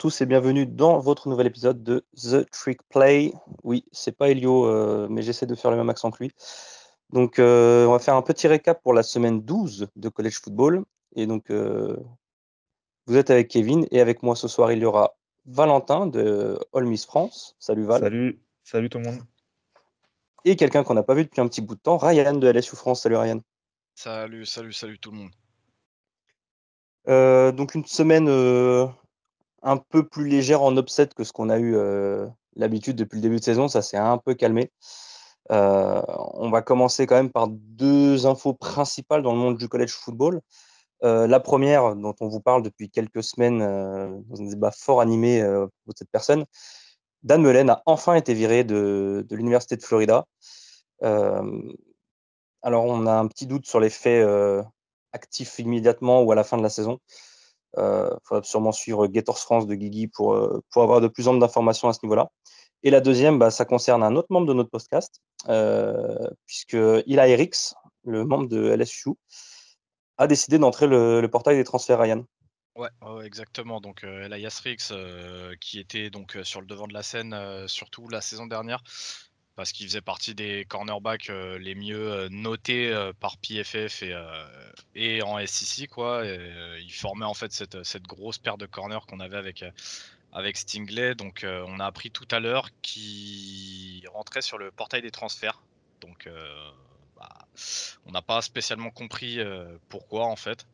tous et bienvenue dans votre nouvel épisode de The Trick Play. Oui, c'est pas Elio, euh, mais j'essaie de faire le même accent que lui. Donc, euh, on va faire un petit récap pour la semaine 12 de College Football. Et donc, euh, vous êtes avec Kevin et avec moi ce soir, il y aura Valentin de All Miss France. Salut Val. Salut, salut tout le monde. Et quelqu'un qu'on n'a pas vu depuis un petit bout de temps, Ryan de LSU France. Salut Ryan. Salut, salut, salut tout le monde. donc une semaine un peu plus légère en upset que ce qu'on a eu l'habitude depuis le début de saison. Ça s'est un peu calmé. on va commencer quand même par deux infos principales dans le monde du college football. la première, dont on vous parle depuis quelques semaines dans un débat fort animé pour cette personne, Dan Mullen a enfin été viré de, de l'Université de Florida. alors, on a un petit doute sur les faits actifs immédiatement ou à la fin de la saison. Il euh, faudra sûrement suivre Gators France de Guigui pour, euh, pour avoir de plus en plus d'informations à ce niveau-là. Et la deuxième, bah, ça concerne un autre membre de notre podcast, euh, puisque Ila Eriks, le membre de LSU, a décidé d'entrer le, portail des transferts Ryan. Ouais, exactement. Donc Elias Rix, qui était donc sur le devant de la scène, surtout la saison dernière, parce qu'il faisait partie des cornerbacks euh, les mieux euh, notés euh, par PFF et, en SEC. Quoi. il formait en fait cette, grosse paire de corners qu'on avait avec, avec Stingley. Donc on a appris tout à l'heure qu'il rentrait sur le portail des transferts. Donc bah, on n'a pas spécialement compris pourquoi en fait.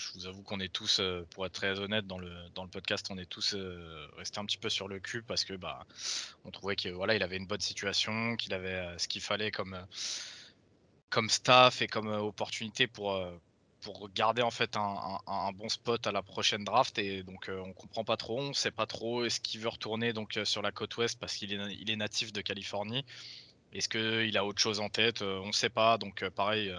Je vous avoue qu'on est tous, euh, pour être très honnête, dans le, dans le podcast, on est tous euh, restés un petit peu sur le cul parce que bah, on trouvait qu'il voilà, il avait une bonne situation, qu'il avait euh, ce qu'il fallait comme, comme staff et comme opportunité pour, pour garder en fait un, bon spot à la prochaine draft. Et donc on comprend pas trop, on sait pas trop est-ce qu'il veut retourner donc sur la côte ouest parce qu'il est, il est natif de Californie. Est-ce qu'il a autre chose en tête On ne sait pas. Donc pareil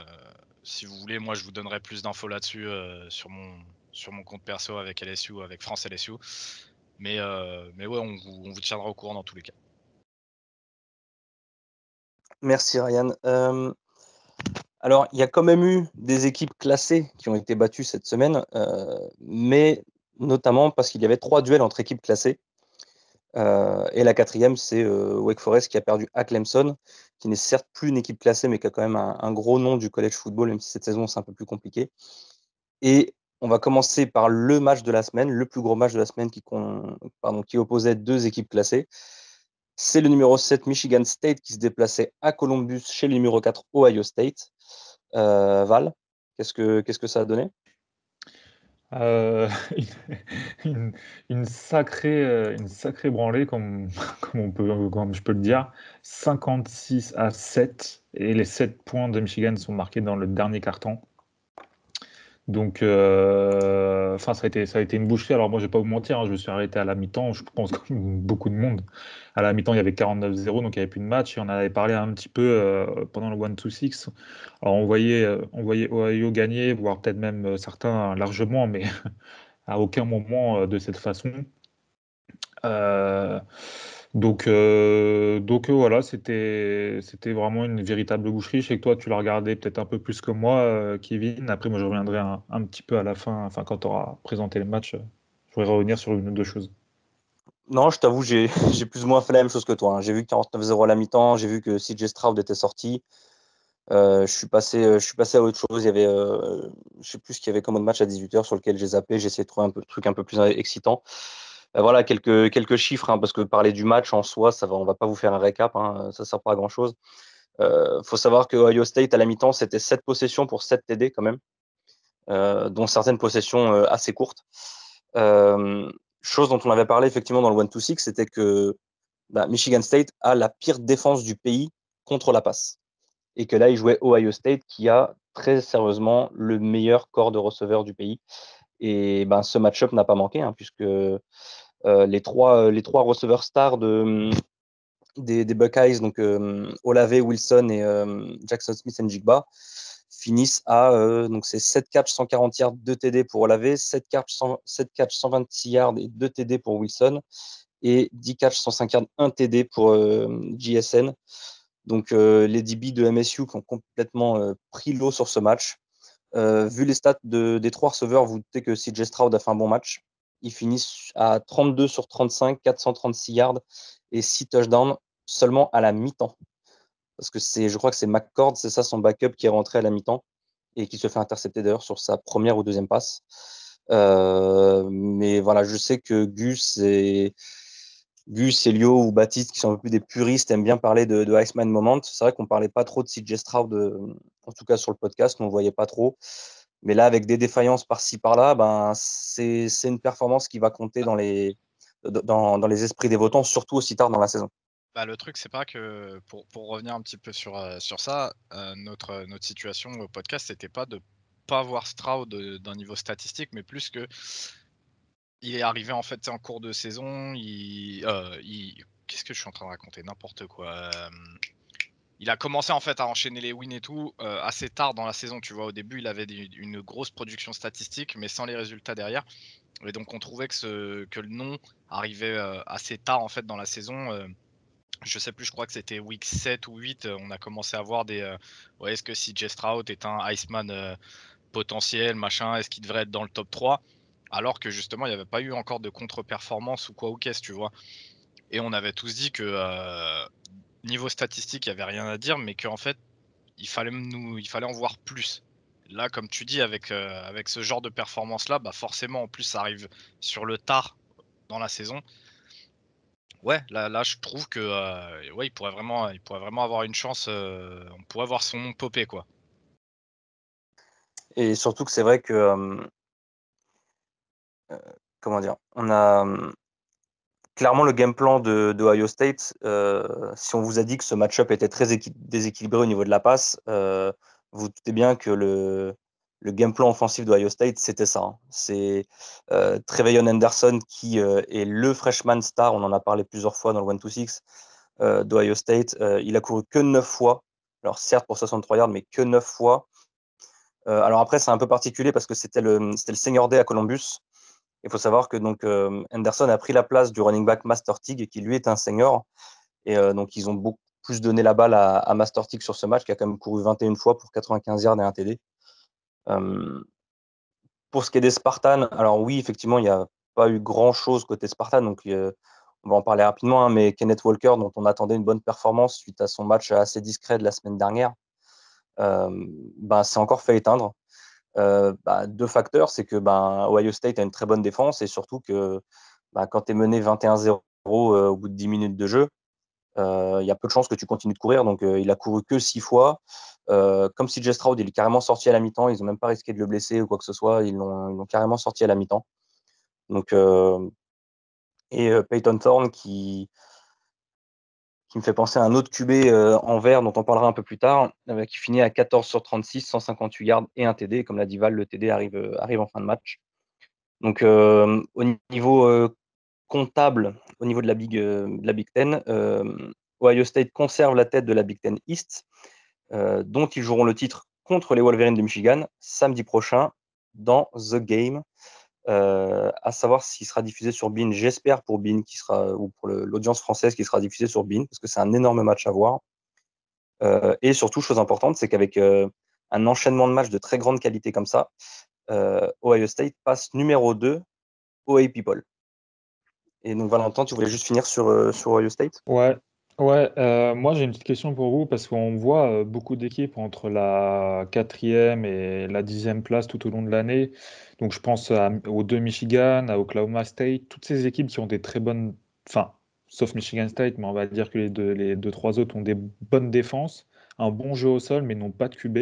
si vous voulez, moi je vous donnerai plus d'infos là-dessus euh, sur, mon, compte perso avec LSU, avec France LSU. Mais, euh, mais ouais, on vous, tiendra au courant dans tous les cas. Merci Ryan. Euh, alors, il y a quand même eu des équipes classées qui ont été battues cette semaine, mais notamment parce qu'il y avait trois duels entre équipes classées. Et la quatrième, c'est Wake Forest qui a perdu à Clemson, qui n'est certes plus une équipe classée, mais qui a quand même un, gros nom du college football, même si cette saison c'est un peu plus compliqué. Et on va commencer par le match de la semaine, le plus gros match de la semaine qui, opposait deux équipes classées. C'est le numéro 7 Michigan State qui se déplaçait à Columbus chez le numéro 4 Ohio State. Euh, Val, qu'est-ce que, qu'est-ce que ça a donné? Euh, une, sacrée, euh, une sacrée branlée, comme, comme, on peut, comme je peux le dire. 56 à 7. Et les 7 points de Michigan sont marqués dans le dernier carton. Donc, euh, ça a été, ça a été une boucherie. Alors moi, je vais pas vous mentir, hein, je me suis arrêté à la mi-temps. Je pense comme beaucoup de monde. À la mi-temps, il y avait 49-0, donc il n'y avait plus de match. Et on avait parlé un petit peu euh, pendant le 1-2-6. Alors on voyait, euh, on voyait Ohio gagner, voire peut-être même certains largement, mais à aucun moment de cette façon. Donc, euh, donc euh, voilà, c'était vraiment une véritable boucherie. Je sais que toi, tu l'as regardé peut-être un peu plus que moi, euh, Kevin. Après, moi, je reviendrai un, un petit peu à la fin, enfin, quand tu auras présenté les matchs, je voudrais revenir sur une ou deux choses. Non, je t'avoue, j'ai plus ou moins fait la même chose que toi. Hein. J'ai vu 49-0 à la mi-temps, j'ai vu que CJ Stroud était sorti. je, suis passé, je suis passé à autre chose. Il y avait, je sais plus ce qu'il y avait comme autre match à 18h sur lequel j'ai zappé. J'ai essayé de trouver un peu, truc un peu plus excitant. Euh, voilà quelques, chiffres, hein, parce que parler du match en soi, ça va, on ne va pas vous faire un récap, hein, ça ne sert pas à grand-chose. Il euh, faut savoir que Ohio State, à la mi-temps, c'était 7 possessions pour 7 TD quand même, euh, dont certaines possessions assez courtes. chose dont on avait parlé effectivement dans le 1-2-6, c'était que bah, Michigan State a la pire défense du pays contre la passe. Et que là, il jouait Ohio State qui a très sérieusement le meilleur corps de receveurs du pays. Et ben, ce match-up n'a pas manqué, hein, puisque euh, les, trois, euh, les trois receveurs stars de, mm, des, Buckeyes, donc euh, Olave, Wilson et Jackson Smith et Jigba, finissent à donc c'est 7 catchs 140 yards 2 TD pour Olave, 7 catchs 7 catch 126 yards et 2 TD pour Wilson et 10 catchs 105 yards 1 TD pour JSN. Donc les DB de MSU qui ont complètement pris l'eau sur ce match. vu les stats de, des trois receveurs, vous doutez que CJ Stroud a fait un bon match. Ils finissent à 32 sur 35, 436 yards et 6 touchdowns seulement à la mi-temps. Parce que c'est, je crois que c'est McCord, c'est ça son backup qui est rentré à la mi-temps et qui se fait intercepter d'ailleurs sur sa première ou deuxième passe. Euh, mais voilà, je sais que Gus et Gus, ou Baptiste, qui sont un peu plus des puristes, aiment bien parler de, Iceman Moment. C'est vrai qu'on parlait pas trop de CJ Stroud, euh, en tout cas sur le podcast, on ne voyait pas trop. Mais là, avec des défaillances par-ci, par-là, ben, c'est une performance qui va compter dans les, dans, dans, les esprits des votants, surtout aussi tard dans la saison. Bah, le truc, c'est pas que, pour, pour, revenir un petit peu sur, euh, sur ça, euh, notre, notre situation au podcast, c'était pas de pas voir Stroud d'un niveau statistique, mais plus que il est arrivé en fait en cours de saison, euh, il... qu'est-ce que je suis en train de raconter? N'importe quoi il a commencé en fait à enchaîner les wins et tout euh, assez tard dans la saison. Tu vois, au début, il avait une grosse production statistique, mais sans les résultats derrière. Et donc, on trouvait que, ce, que le nom arrivait euh, assez tard en fait dans la saison. Euh, je sais plus, je crois que c'était week 7 ou 8. on a commencé à voir des. ouais, est-ce que si Stroud est un Iceman potentiel, machin, est-ce qu'il devrait être dans le top 3 Alors que justement, il n'y avait pas eu encore de contre-performance ou quoi ou qu'est-ce, tu vois. Et on avait tous dit que niveau statistique, il n'y avait rien à dire, mais qu'en fait, il fallait, nous, il fallait en voir plus. Là, comme tu dis, avec, euh, avec ce genre de performance-là, bah forcément, en plus, ça arrive sur le tard dans la saison. Ouais, là, là je trouve que euh, ouais, il pourrait vraiment, il pourrait vraiment avoir une chance. Euh, on pourrait voir son nom popper, quoi. Et surtout que c'est vrai que comment dire, on a clairement, le game plan de, State, euh, si on vous a dit que ce match-up était très déséquilibré au niveau de la passe, euh, vous doutez bien que le, le game plan offensif d'Ohio State, c'était ça. Hein. C'est euh, Trevelyan Anderson qui euh, est le freshman star, on en a parlé plusieurs fois dans le 1-2-6 d'Ohio State. il a couru que 9 fois, alors certes pour 63 yards, mais que 9 fois. alors après, c'est un peu particulier parce que c'était le, le senior day à Columbus. Il faut savoir que donc euh, Henderson a pris la place du running back Master Tig, qui lui est un senior. Et euh, donc, ils ont beaucoup plus donné la balle à, Master Tig sur ce match, qui a quand même couru 21 fois pour 95 yards et un TD. Euh, pour ce qui est des Spartans, alors oui, effectivement, il n'y a pas eu grand-chose côté Spartan, donc on va en parler rapidement, hein, mais Kenneth Walker, dont on attendait une bonne performance suite à son match assez discret de la semaine dernière, ben, c'est encore fait éteindre. Euh, bah, deux facteurs, c'est que ben, Ohio State a une très bonne défense et surtout que bah, quand tu es mené 21-0 euh, au bout de 10 minutes de jeu, euh, il y a peu de chances que tu continues de courir. Donc, il a couru que 6 fois. comme si Stroud, il est carrément sorti à la mi-temps. Ils n'ont même pas risqué de le blesser ou quoi que ce soit. Ils l'ont carrément sorti à la mi-temps. Donc, et Peyton Thorne qui, qui me fait penser à un autre QB euh, en vert dont on parlera un peu plus tard, euh, qui finit à 14 sur 36, 158 yards et un TD. Comme l'a dit Val, le TD arrive, euh, arrive en fin de match. Donc au niveau comptable, au niveau de la Big, de la Big Ten, Ohio State conserve la tête de la Big Ten East, dont ils joueront le titre contre les Wolverines de Michigan samedi prochain dans The Game. À savoir s'il sera diffusé sur Bean. J'espère pour Bean, qui sera, ou pour l'audience française, qui sera diffusé sur Bean, parce que c'est un énorme match à voir. Et surtout, chose importante, c'est qu'avec un enchaînement de matchs de très grande qualité comme ça, Ohio State passe numéro 2 au People. Et donc, Valentin, tu voulais juste finir sur, sur Ohio State? Ouais, Ouais, euh, moi j'ai une petite question pour vous parce qu'on voit euh, beaucoup d'équipes entre la quatrième et la dixième place tout au long de l'année. Donc je pense aux deux Michigan, à Oklahoma State, toutes ces équipes qui ont des très bonnes, enfin, sauf Michigan State, mais on va dire que les deux, les deux trois autres ont des bonnes défenses, un bon jeu au sol, mais n'ont pas de QB.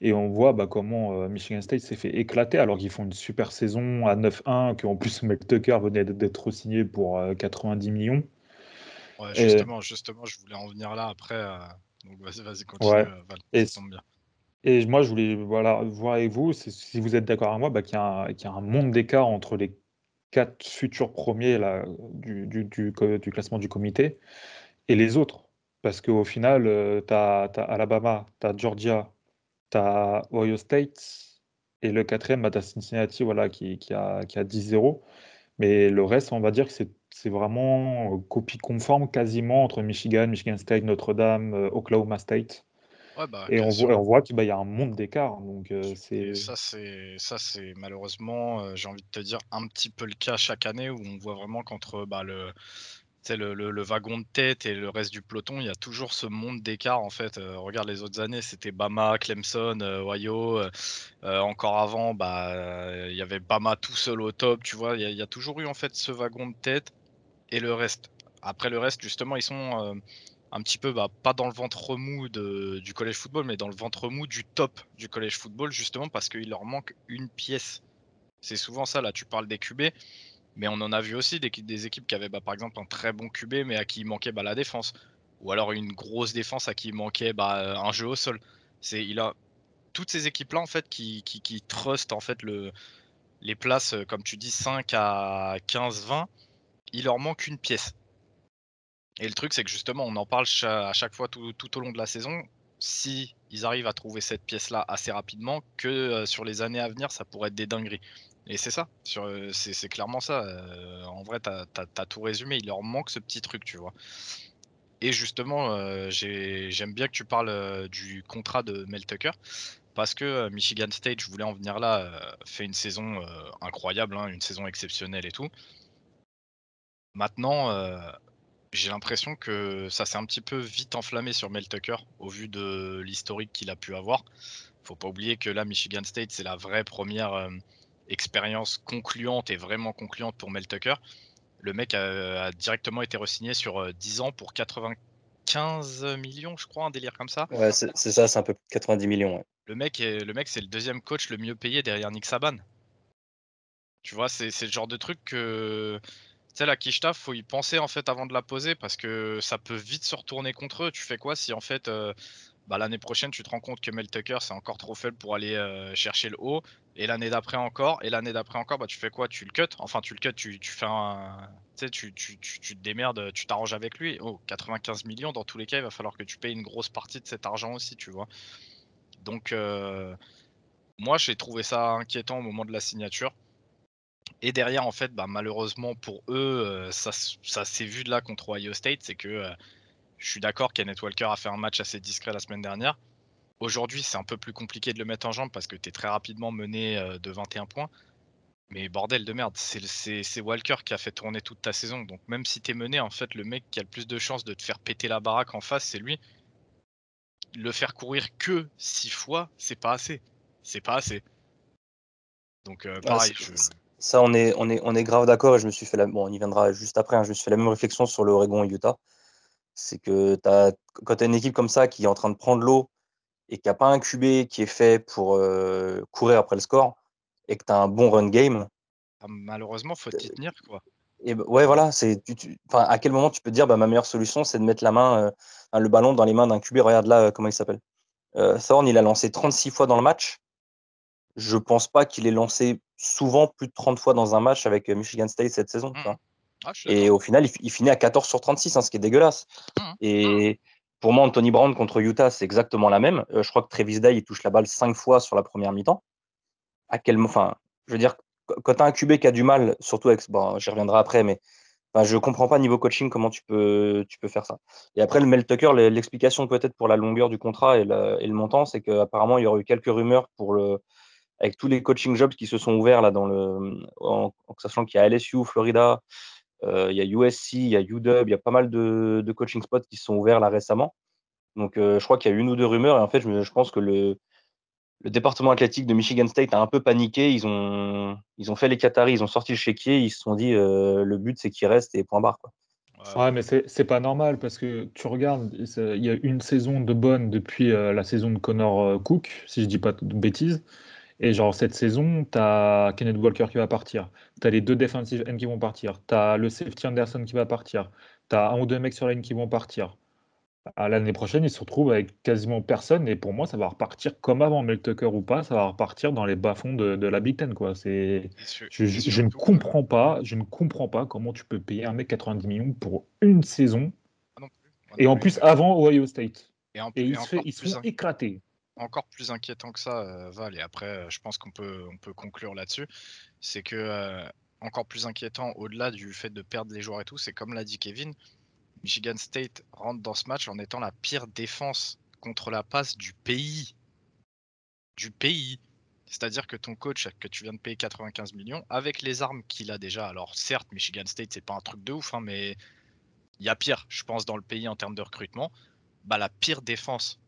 Et on voit bah, comment euh, Michigan State s'est fait éclater alors qu'ils font une super saison à 9-1, qu'en plus Mike Tucker venait d'être signé pour 90 millions. Ouais, justement, justement, je voulais en venir là après. Euh, donc vas-y, vas-y, continue, ouais. Euh, Val, et, ça tombe bien. Et moi, je voulais voilà, voir avec vous, si vous êtes d'accord avec moi, bah, qu'il y, y, a un monde d'écart entre les quatre futurs premiers là, du, du, du, du, classement du comité et les autres. Parce qu'au final, euh, tu as, as, Alabama, tu as Georgia, tu as Ohio State, et le quatrième, bah, tu as Cincinnati voilà, qui, qui a, qui a 10-0. Mais le reste, on va dire que c'est c'est vraiment euh, copie conforme quasiment entre Michigan, Michigan State, Notre-Dame, euh, Oklahoma State. bah, et, on voit, on voit qu'il bah, y a un monde d'écart. Donc, euh, c'est. ça, c'est ça, c'est malheureusement, euh, j'ai envie de te dire, un petit peu le cas chaque année où on voit vraiment qu'entre bah, le, le, le- le wagon de tête et le reste du peloton, il y a toujours ce monde d'écart en fait. Euh, regarde les autres années, c'était Bama, Clemson, Ohio. encore avant, il y avait Bama tout seul au top. Tu vois, il y, y a toujours eu en fait ce wagon de tête et le reste. Après le reste, justement, ils sont euh, un petit peu, bah, pas dans le ventre mou de- du collège football, mais dans le ventre mou du top du collège football, justement parce qu'il leur manque une pièce. C'est souvent ça, là, tu parles des QB, mais on en a vu aussi des, des équipes qui avaient, bah, par exemple, un très bon QB, mais à qui il manquait bah, la défense. Ou alors une grosse défense à qui il manquait bah, un jeu au sol. C'est, il a toutes ces équipes-là, en fait, qui, qui, trustent, en fait, le, les places, comme tu dis, 5 à 15, 20, il leur manque une pièce. Et le truc, c'est que justement, on en parle à chaque fois tout, au long de la saison. Si ils arrivent à trouver cette pièce-là assez rapidement, que euh, sur les années à venir, ça pourrait être des dingueries. Et c'est ça, euh, c'est clairement ça. euh, en vrai, tu as, tout résumé, il leur manque ce petit truc, tu vois. Et justement, j'ai- j'aime bien que tu parles du contrat de Mel Tucker, parce que Michigan State, je voulais en venir là, fait une saison incroyable, hein, une saison exceptionnelle et tout. Maintenant, euh, j'ai l'impression que ça s'est un petit peu vite enflammé sur Mel Tucker au vu de l'historique qu'il a pu avoir. Faut pas oublier que là, Michigan State, c'est la vraie première euh, expérience concluante et vraiment concluante pour Mel Tucker. Le mec a, a directement été re-signé sur euh, 10 ans pour 95 millions, je crois, un délire comme ça. Ouais, c'est ça, c'est un peu plus de 90 millions. ouais. Le mec, est- le mec, c'est le deuxième coach le mieux payé derrière Nick Saban. Tu vois, c'est le genre de truc que, tu sais, la quiche taf, faut y penser en fait avant de la poser parce que ça peut vite se retourner contre eux. Tu fais quoi si en fait, euh, bah, l'année prochaine, tu te rends compte que Mel Tucker, c'est encore trop faible pour aller euh, chercher le haut, et l'année d'après encore, et l'année d'après encore, bah, tu fais quoi? Tu le cut? Enfin, tu le cut, tu, tu fais un. Tu tu, tu, tu te démerdes, tu t'arranges avec lui. Oh, 95 millions, dans tous les cas, il va falloir que tu payes une grosse partie de cet argent aussi, tu vois. Donc, euh, moi, j'ai trouvé ça inquiétant au moment de la signature. Et derrière, en fait, bah, malheureusement pour eux, euh, ça, s'est vu de là contre Ohio State. C'est que euh, je suis d'accord, Kenneth Walker a fait un match assez discret la semaine dernière. Aujourd'hui, c'est un peu plus compliqué de le mettre en jambe parce que tu es très rapidement mené euh, de 21 points. Mais bordel de merde, c'est Walker qui a fait tourner toute ta saison. Donc même si tu es mené, en fait, le mec qui a le plus de chances de te faire péter la baraque en face, c'est lui. Le faire courir que 6 fois, c'est pas assez. C'est pas assez. Donc euh, Ah, pareil, je... Ça, on est, on est, on est grave d'accord et je me suis fait la, bon, on y viendra juste après, hein, je me suis fait la même réflexion sur le Oregon et Utah. C'est que quand tu as une équipe comme ça qui est en train de prendre l'eau et qui n'a pas un QB qui est fait pour euh, courir après le score et que tu as un bon run game, ah, malheureusement, faut t'y tenir, quoi. et ben, ouais, voilà, c'est, tu, tu- enfin, à quel moment tu peux te dire, bah, ma meilleure solution, c'est de mettre la main, euh, le ballon dans les mains d'un QB. Regarde là, euh, comment il s'appelle. Euh, Thorne, il a lancé 36 fois dans le match. Je pense pas qu'il ait lancé souvent plus de 30 fois dans un match avec euh, Michigan State cette saison. vois. Ah, Et au final, il, fi- il finit à 14 sur 36, hein, ce qui est dégueulasse. Mhm. Et pour moi, Anthony Brown contre Utah, c'est exactement la même. Euh, je crois que Travis Day, il touche la balle 5 fois sur la première mi-temps. À quel enfin, je veux dire, qu- quand tu as un QB qui a du mal, surtout avec, bon, j'y reviendrai après, mais je comprends pas niveau coaching comment tu peux, tu peux faire ça. Et après, le Mel Tucker, le- l'explication peut-être pour la longueur du contrat et le, et le montant, c'est qu'apparemment, il y aurait eu quelques rumeurs pour le, avec tous les coaching jobs qui se sont ouverts là en, sachant qu'il y a LSU, Florida, euh, il y a USC, il y a UW, il y a pas mal de, coaching spots qui se sont ouverts là récemment. Donc, euh, je crois qu'il y a une ou deux rumeurs et en fait, je, pense que le, département athlétique de Michigan State a un peu paniqué. Ils ont, ils ont fait les Qataris, ils ont sorti le chéquier, ils se sont dit euh, le but c'est qu'il reste et point barre. Quoi. Ouais, mais c'est pas normal parce que tu regardes, il y a une saison de bonne depuis la saison de Connor Cook, si je dis pas de bêtises. Et genre, cette saison, tu as Kenneth Walker qui va partir. Tu as les deux defensive ends qui vont partir. Tu as le safety Anderson qui va partir. Tu as un ou deux mecs sur la ligne qui vont partir. À L'année prochaine, ils se retrouvent avec quasiment personne. Et pour moi, ça va repartir comme avant, Mel Tucker ou pas. Ça va repartir dans les bas-fonds de, de la Big Ten. Quoi. C'est, je, je- je ne surtout, euh, comprends pas, je ne comprends pas comment tu peux payer un mec 90 millions pour une saison. non plus, Et non en plus. plus, avant Ohio State. Et, en- Et et ils se, fait, ils se font éclater. Encore plus inquiétant que ça, euh, Val, et après, euh, je pense qu'on peut, on peut conclure là-dessus, c'est que euh, encore plus inquiétant, au-delà du fait de perdre les joueurs et tout, c'est comme l'a dit Kevin, Michigan State rentre dans ce match en étant la pire défense contre la passe du pays. Du pays. C'est-à-dire que ton coach, que tu viens de payer 95 millions, avec les armes qu'il a déjà, alors certes, Michigan State, c'est pas un truc de ouf, hein, mais il y a pire, je pense, dans le pays en termes de recrutement. Bah, la pire défense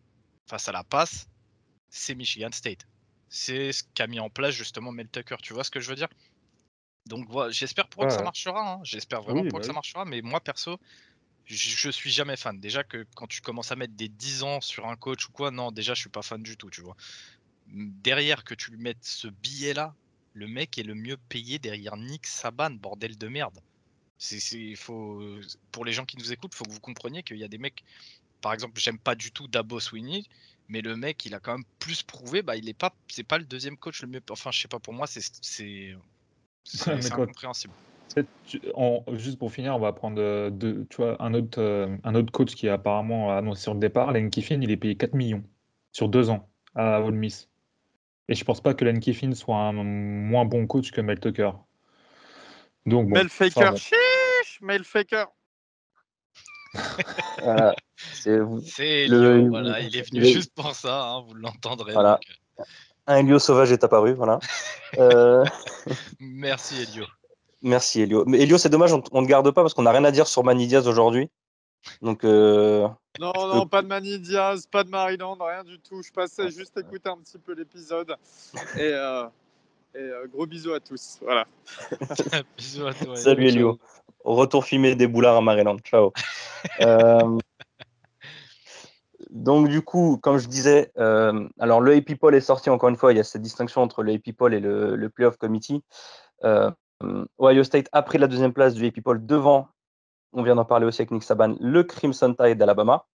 face à la passe, c'est Michigan State. C'est ce qu'a mis en place justement Mel Tucker. Tu vois ce que je veux dire? Donc voilà, j'espère pour eux que ça marchera. Hein. J'espère vraiment pour eux que ça bah marchera. Mais moi, perso, je, suis jamais fan. Déjà que quand tu commences à mettre des 10 ans sur un coach ou quoi, non, déjà, je suis pas fan du tout, tu vois. Derrière que tu lui mettes ce billet-là, le mec est le mieux payé derrière Nick Saban, bordel de merde. C'est, faut, pour les gens qui nous écoutent, il faut que vous compreniez qu'il y a des mecs. Par exemple, j'aime pas du tout Dabo Sweeney, mais le mec, il a quand même plus prouvé. Bah, il est pas, c'est pas le deuxième coach le mieux. Enfin, je sais pas. Pour moi, c'est, c'est, incompréhensible. juste pour finir, on va prendre euh, tu vois, un, autre, euh, un autre coach qui a apparemment annoncé sur le départ, Len Kiffin, il est payé 4 millions sur deux ans à Ole Miss. Et je pense pas que Len Kiffin soit un moins bon coach que Mel Tucker. Donc, bon, Mel Faker, chiche, Mel Faker. voilà, c'est le... voilà, il est venu juste pour ça, hein, vous l'entendrez. Voilà. Euh. Un Elio sauvage est apparu, voilà. euh... Merci Elio. Merci Elio. Mais Elio, c'est dommage, on ne garde pas parce qu'on n'a rien à dire sur Manidiaz aujourd'hui. Donc, euh... Non, non, pas de Mani Diaz, pas de Maryland, rien du tout. Je passais juste écouter un petit peu l'épisode. Et, euh, et euh, gros bisous à tous. Voilà. bisous à toi. Salut Elio. Retour filmé des boulards à Maryland. Ciao. Euh, donc, du coup, comme je disais, alors le AP Poll est sorti encore une fois. Il y a cette distinction entre le AP Poll et le, le Playoff Committee. Ohio State a pris la deuxième place du AP Poll devant on vient d'en parler aussi avec Nick Saban, le Crimson Tide d'Alabama.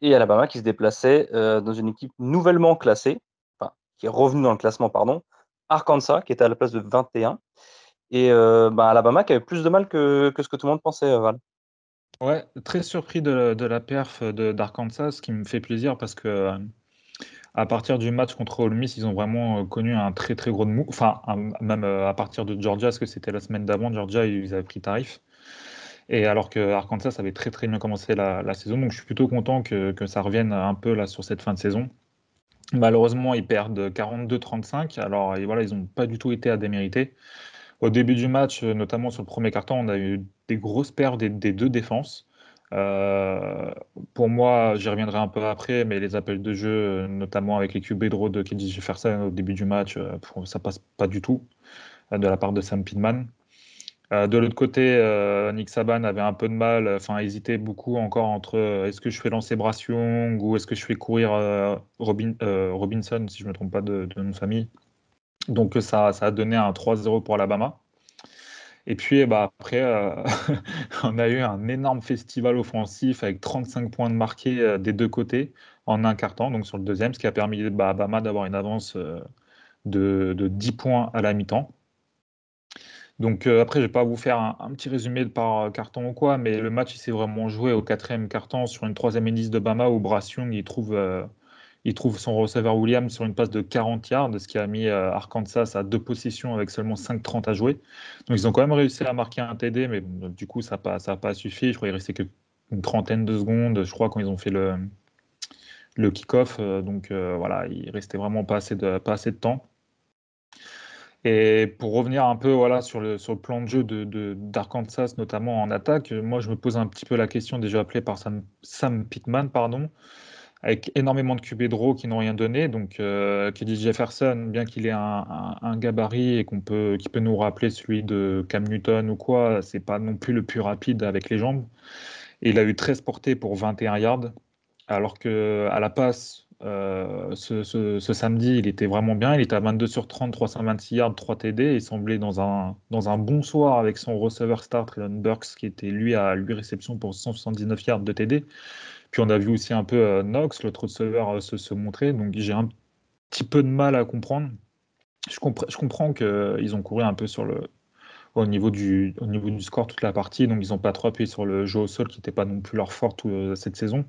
Et Alabama qui se déplaçait euh, dans une équipe nouvellement classée, enfin, qui est revenue dans le classement, pardon, Arkansas, qui était à la place de 21. Et bah, Alabama qui avait plus de mal que, ce que tout le monde pensait, euh, Val. Ouais, très surpris de, la perf d'Arkansas, ce qui me fait plaisir parce que à partir du match contre Ole Miss, ils ont vraiment connu un très très gros mou. Enfin, même à partir de Georgia, parce que c'était la semaine d'avant, Georgia, ils avaient pris tarif. Et alors que Arkansas avait très très bien commencé la, saison, donc je suis plutôt content que, ça revienne un peu là sur cette fin de saison. Malheureusement, ils perdent 42-35. Alors voilà, ils n'ont pas du tout été à démériter. Au début du match, notamment sur le premier carton, on a eu des grosses pertes des, deux défenses. Euh, pour moi, j'y reviendrai un peu après, mais les appels de jeu, notamment avec les QB draw de KJ Jefferson au début du match, euh, ça passe pas du tout euh, de la part de Sam Pittman. Euh, de l'autre côté, euh, Nick Saban avait un peu de mal, enfin hésitait beaucoup encore entre euh, est-ce que je fais lancer Brass Young ou est-ce que je fais courir Robinson, si je ne me trompe pas de, de nom de famille. Donc ça, ça a donné un 3-0 pour Alabama. Et puis bah, après, on a eu un énorme festival offensif avec 35 points de marqués des deux côtés en un temps, donc sur le deuxième, ce qui a permis bah, à Alabama d'avoir une avance de, de 10 points à la mi-temps. Donc euh, après, je vais pas vous faire un, petit résumé par carton ou quoi, mais le match s'est vraiment joué au quatrième carton sur une troisième indice de Bama où Brass Young il trouve, euh, il trouve son receveur Williams sur une passe de 40 yards, ce qui a mis euh, Arkansas à deux positions avec seulement 5-30 à jouer. Donc ils ont quand même réussi à marquer un TD, mais du coup ça n'a pas, suffi. Je crois qu'il restait qu'une trentaine de secondes, je crois, quand ils ont fait le, kick-off. donc voilà, il restait vraiment pas assez de, temps. Et pour revenir un peu voilà, sur, le, sur le plan de jeu d'Arkansas, de, notamment en attaque, moi je me pose un petit peu la question déjà appelée par Sam, Sam Pittman, pardon, avec énormément de QB draw qui n'ont rien donné. Donc euh, Kelly Jefferson, bien qu'il ait un, gabarit et qu'on peut, qui peut nous rappeler celui de Cam Newton ou quoi, c'est pas non plus le plus rapide avec les jambes. Et il a eu 13 portées pour 21 yards, alors que à la passe, euh, ce, samedi, il était vraiment bien. Il était à 22 sur 30, 326 yards, 3 TD. Il semblait dans un, dans un bon soir avec son receveur star, Traylon Burks, qui était lui à 8 réceptions pour 179 yards de TD. Puis on a vu aussi un peu euh, Knox, l'autre receveur, euh, se, montrer. Donc j'ai un petit peu de mal à comprendre. Je, comprends qu'ils ont couru un peu sur le, au niveau, du, au niveau du score toute la partie. Donc ils n'ont pas trop appuyé sur le jeu au sol qui n'était pas non plus leur fort cette saison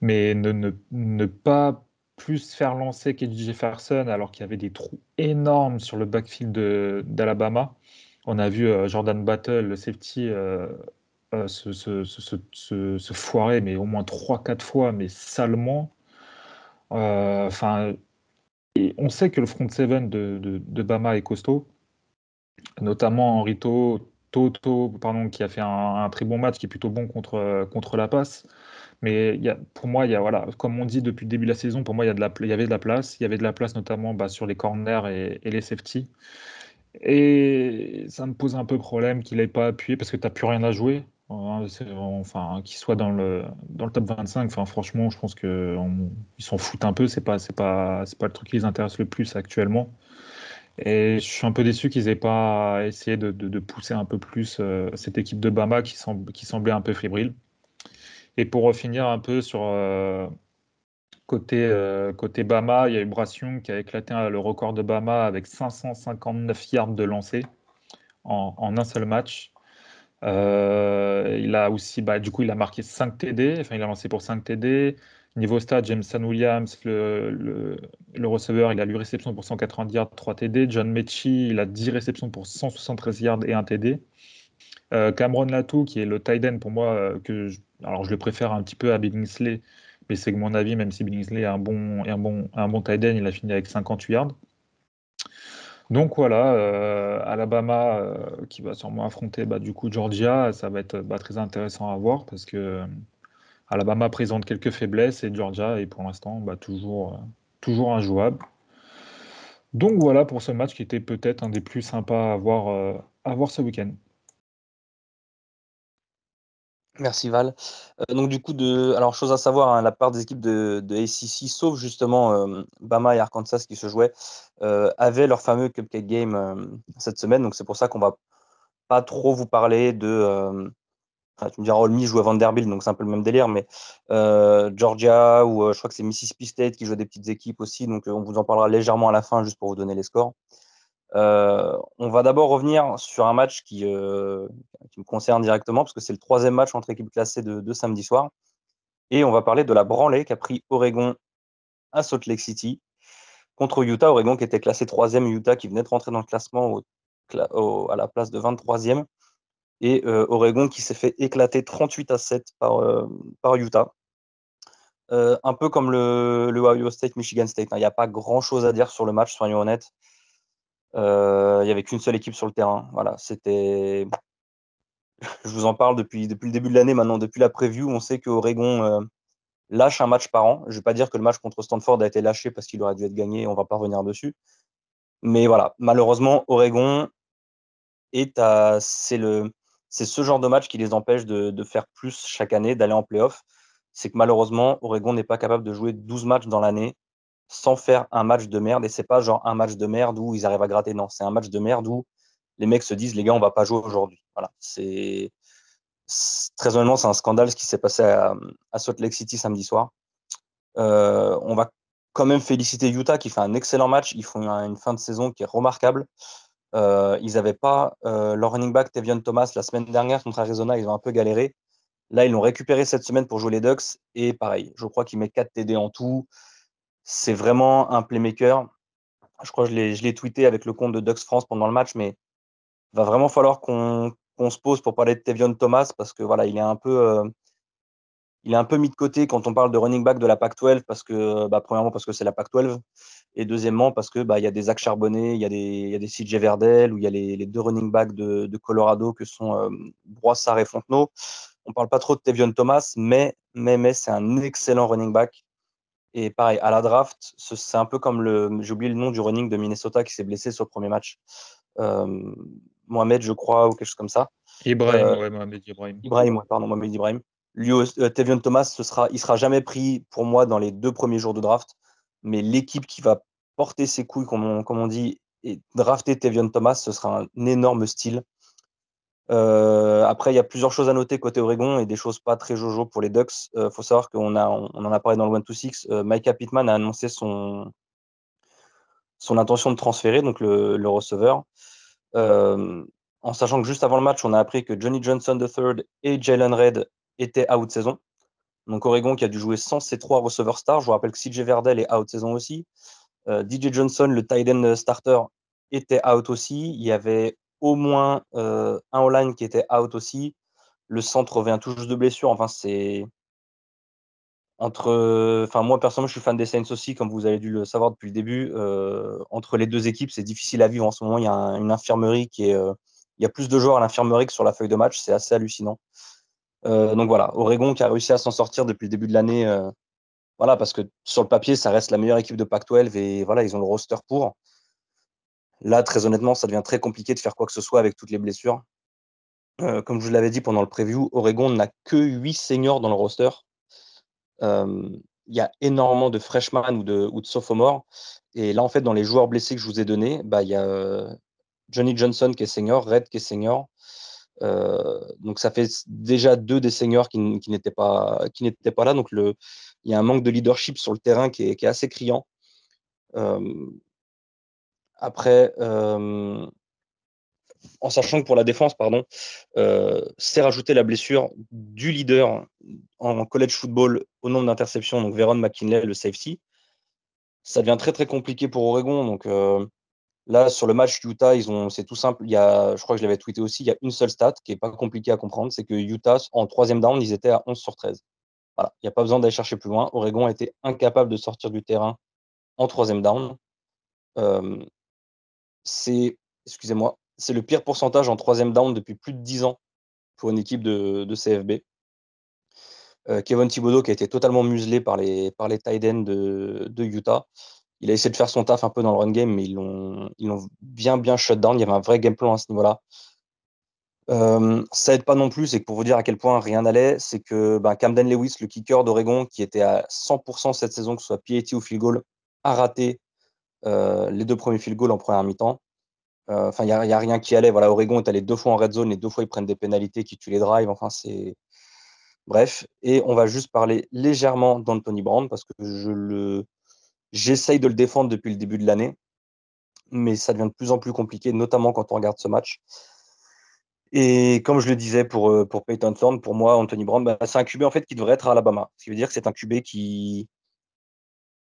mais ne, pas plus faire lancer KJ Jefferson alors qu'il y avait des trous énormes sur le backfield d'Alabama. On a vu euh, Jordan Battle, le safety, euh, se, se, foirer, mais au moins 3-4 fois, mais salement. Enfin, et on sait que le front seven de, de, Bama est costaud, notamment Henrito Toto, pardon, qui a fait un, très bon match, qui est plutôt bon contre, contre la passe. Mais pour moi, y a, voilà, comme on dit depuis le début de la saison, pour moi, il y, de y avait de la place. Il y avait de la place notamment bah, sur les corners et, les safety. Et ça me pose un peu problème qu'il n'ait pas appuyé parce que tu n'as plus rien à jouer. Hein, enfin, qu'il soit dans le, top 25, enfin, franchement, je pense qu'ils s'en foutent un peu. C'est pas, c'est pas, le truc qui les intéresse le plus actuellement. Et je suis un peu déçu qu'ils aient pas essayé de, pousser un peu plus euh, cette équipe de Bama qui, semblait un peu fébrile. Et pour finir un peu sur euh, côté, euh, côté Bama, il y a eu Brassion qui a éclaté le record de Bama avec 559 yards de lancer en, en un seul match. Euh, il a aussi, bah, du coup, il a marqué 5 TD, enfin, il a lancé pour 5 TD. Niveau stade, Jameson Williams, le, receveur, il a 8 réceptions pour 190 yards, 3 TD. John Mechie, il a 10 réceptions pour 173 yards et 1 TD. Euh, Cameron Latou, qui est le tight end pour moi, euh, que je, alors je le préfère un petit peu à Billingsley, mais c'est mon avis, même si Billingsley est un bon, un bon, un bon tight end, il a fini avec 58 yards. Donc voilà, euh, Alabama euh, qui va sûrement affronter bah, du coup Georgia, ça va être bah, très intéressant à voir parce que euh, Alabama présente quelques faiblesses et Georgia est pour l'instant bah, toujours, injouable. Donc voilà pour ce match qui était peut-être un des plus sympas à voir ce week-end. Merci Val. Euh, donc du coup, de, alors chose à savoir, hein, la part des équipes de, de sauf justement euh, Bama et Arkansas qui se jouaient, euh, avaient leur fameux cupcake game cette semaine. Donc c'est pour ça qu'on va pas trop vous parler de. tu me diras, Olmi joue à Vanderbilt, donc c'est un peu le même délire, mais Georgia ou je crois que c'est Mississippi State qui joue des petites équipes aussi. Donc on vous en parlera légèrement à la fin, juste pour vous donner les scores. Euh, on va d'abord revenir sur un match qui, euh, qui me concerne directement, parce que c'est le troisième match entre équipes classées de, samedi soir. Et on va parler de la branlée qu'a pris Oregon à Salt Lake City contre Utah. Oregon qui était classé troisième, Utah qui venait de rentrer dans le classement à la place de 23e. Et euh, Oregon qui s'est fait éclater 38 à 7 par, Utah. un peu comme le, Ohio State, Michigan State. Hein. Il n'y a pas grand chose à dire sur le match, soyons honnêtes. Euh, il n'y avait qu'une seule équipe sur le terrain. Voilà, c'était. Je vous en parle depuis, depuis le début de l'année maintenant, depuis la preview. On sait qu'Oregon euh, lâche un match par an. Je ne vais pas dire que le match contre Stanford a été lâché parce qu'il aurait dû être gagné, on ne va pas revenir dessus. Mais voilà, malheureusement, Oregon est à. C'est le. C'est ce genre de match qui les empêche de, de faire plus chaque année, d'aller en playoff. C'est que malheureusement, Oregon n'est pas capable de jouer 12 matchs dans l'année sans faire un match de merde. Et c'est pas genre un match de merde où ils arrivent à gratter. Non, c'est un match de merde où les mecs se disent les gars, on va pas jouer aujourd'hui. Voilà. C'est très honnêtement, c'est un scandale ce qui s'est passé à, Salt Lake City samedi soir. Euh, on va quand même féliciter Utah qui fait un excellent match. Ils font une fin de saison qui est remarquable. Euh, ils n'avaient pas euh, leur running back Tevion Thomas la semaine dernière contre Arizona. Ils ont un peu galéré. Là, ils l'ont récupéré cette semaine pour jouer les Ducks. Et pareil, je crois qu'il met 4 TD en tout. C'est vraiment un playmaker. Je crois que je l'ai tweeté avec le compte de Dux France pendant le match, mais il va vraiment falloir qu'on se pose pour parler de Tevion Thomas parce que voilà, il est un peu. Euh, il est un peu mis de côté quand on parle de running back de la PAC-12 parce que, bah, premièrement, parce que c'est la PAC-12 et deuxièmement, parce que bah, il y a des Zach Charbonnet, il y a des, y a des CJ Verdel ou il y a les, deux running backs de, Colorado que sont euh, Broissard et Fontenot. On parle pas trop de Tevion Thomas, mais, mais, mais c'est un excellent running back. Et pareil, à la draft, c'est un peu comme le. J'ai oublié le nom du running de Minnesota qui s'est blessé sur le premier match. Euh, Mohamed, je crois, ou quelque chose comme ça. Ibrahim, euh, ouais, Mohamed Ibrahim. Ibrahim, pardon, Mohamed Ibrahim. Lui, euh, Tevion Thomas, ce sera, il sera jamais pris pour moi dans les deux premiers jours de draft. Mais l'équipe qui va porter ses couilles, comme on, comme on dit, et drafter Tevion Thomas, ce sera un énorme style. Euh, après, il y a plusieurs choses à noter côté Oregon et des choses pas très jojo pour les Ducks. Il euh, faut savoir qu'on a, on, en a parlé dans le 1-2-6. Euh, Micah Pittman a annoncé son, son intention de transférer, donc le, le receveur. en sachant que juste avant le match, on a appris que Johnny Johnson III et Jalen Red étaient out saison. Donc Oregon qui a dû jouer sans ses trois receveurs stars. Je vous rappelle que CJ Verdell est out saison aussi. DJ Johnson, le tight end starter, était out aussi. Il y avait au moins euh, un online qui était out aussi. Le centre revient tout juste de blessure. Enfin, c'est entre. Enfin, moi personnellement, je suis fan des Saints aussi, comme vous avez dû le savoir depuis le début. Euh, entre les deux équipes, c'est difficile à vivre en ce moment. Il y a une infirmerie qui est. Euh, il y a plus de joueurs à l'infirmerie que sur la feuille de match. C'est assez hallucinant. Donc voilà, Oregon qui a réussi à s'en sortir depuis le début de l'année. voilà, parce que sur le papier, ça reste la meilleure équipe de Pac-12 et voilà, ils ont le roster pour. Là, très honnêtement, ça devient très compliqué de faire quoi que ce soit avec toutes les blessures. comme je vous l'avais dit pendant le preview, Oregon n'a que 8 seniors dans le roster il y a énormément de freshmen ou de, sophomores. Et là, en fait, dans les joueurs blessés que je vous ai donnés, bah, il y a Johnny Johnson qui est senior, Red qui est senior. donc ça fait déjà deux des seniors qui, n'étaient pas, là. Donc il y a un manque de leadership sur le terrain qui est assez criant. Après, en sachant que pour la défense, pardon, euh, c'est rajouter la blessure du leader en college football au nombre d'interceptions, donc Veron McKinley, le safety. Ça devient très très compliqué pour Oregon. Donc là, sur le match Utah, ils ont, c'est tout simple. Il y a, je crois que je l'avais tweeté aussi, il y a une seule stat qui est pas compliquée à comprendre, c'est que Utah, en troisième down, ils étaient à 11 sur 13. Voilà, il n'y a pas besoin d'aller chercher plus loin. Oregon a été incapable de sortir du terrain en troisième down. C'est, le pire pourcentage en troisième down depuis plus de 10 ans pour une équipe de, CFB. Euh, Kevin Thibodeau qui a été totalement muselé par les, par les tight ends de, Utah. Il a essayé de faire son taf un peu dans le run game, mais ils l'ont, bien, bien shut down. Il y avait un vrai game plan à ce niveau-là. Euh, ça aide pas non plus, c'est que pour vous dire à quel point rien n'allait, c'est que ben, Camden Lewis, le kicker d'Oregon, qui était à 100% cette saison, que ce soit PAT ou field goal, a raté les deux premiers field goals en première mi-temps. Euh, enfin, il n'y a, rien qui allait. Voilà, Oregon est allé deux fois en red zone et deux fois ils prennent des pénalités qui tuent les drives. Enfin, c'est. Bref. Et on va juste parler légèrement d'Anthony Brown parce que je le. J'essaye de le défendre depuis le début de l'année, mais ça devient de plus en plus compliqué, notamment quand on regarde ce match. Et comme je le disais pour, euh, pour Peyton Thorne, pour moi, Anthony Brown, bah, c'est un QB en fait qui devrait être à Alabama. Ce qui veut dire que c'est un QB qui,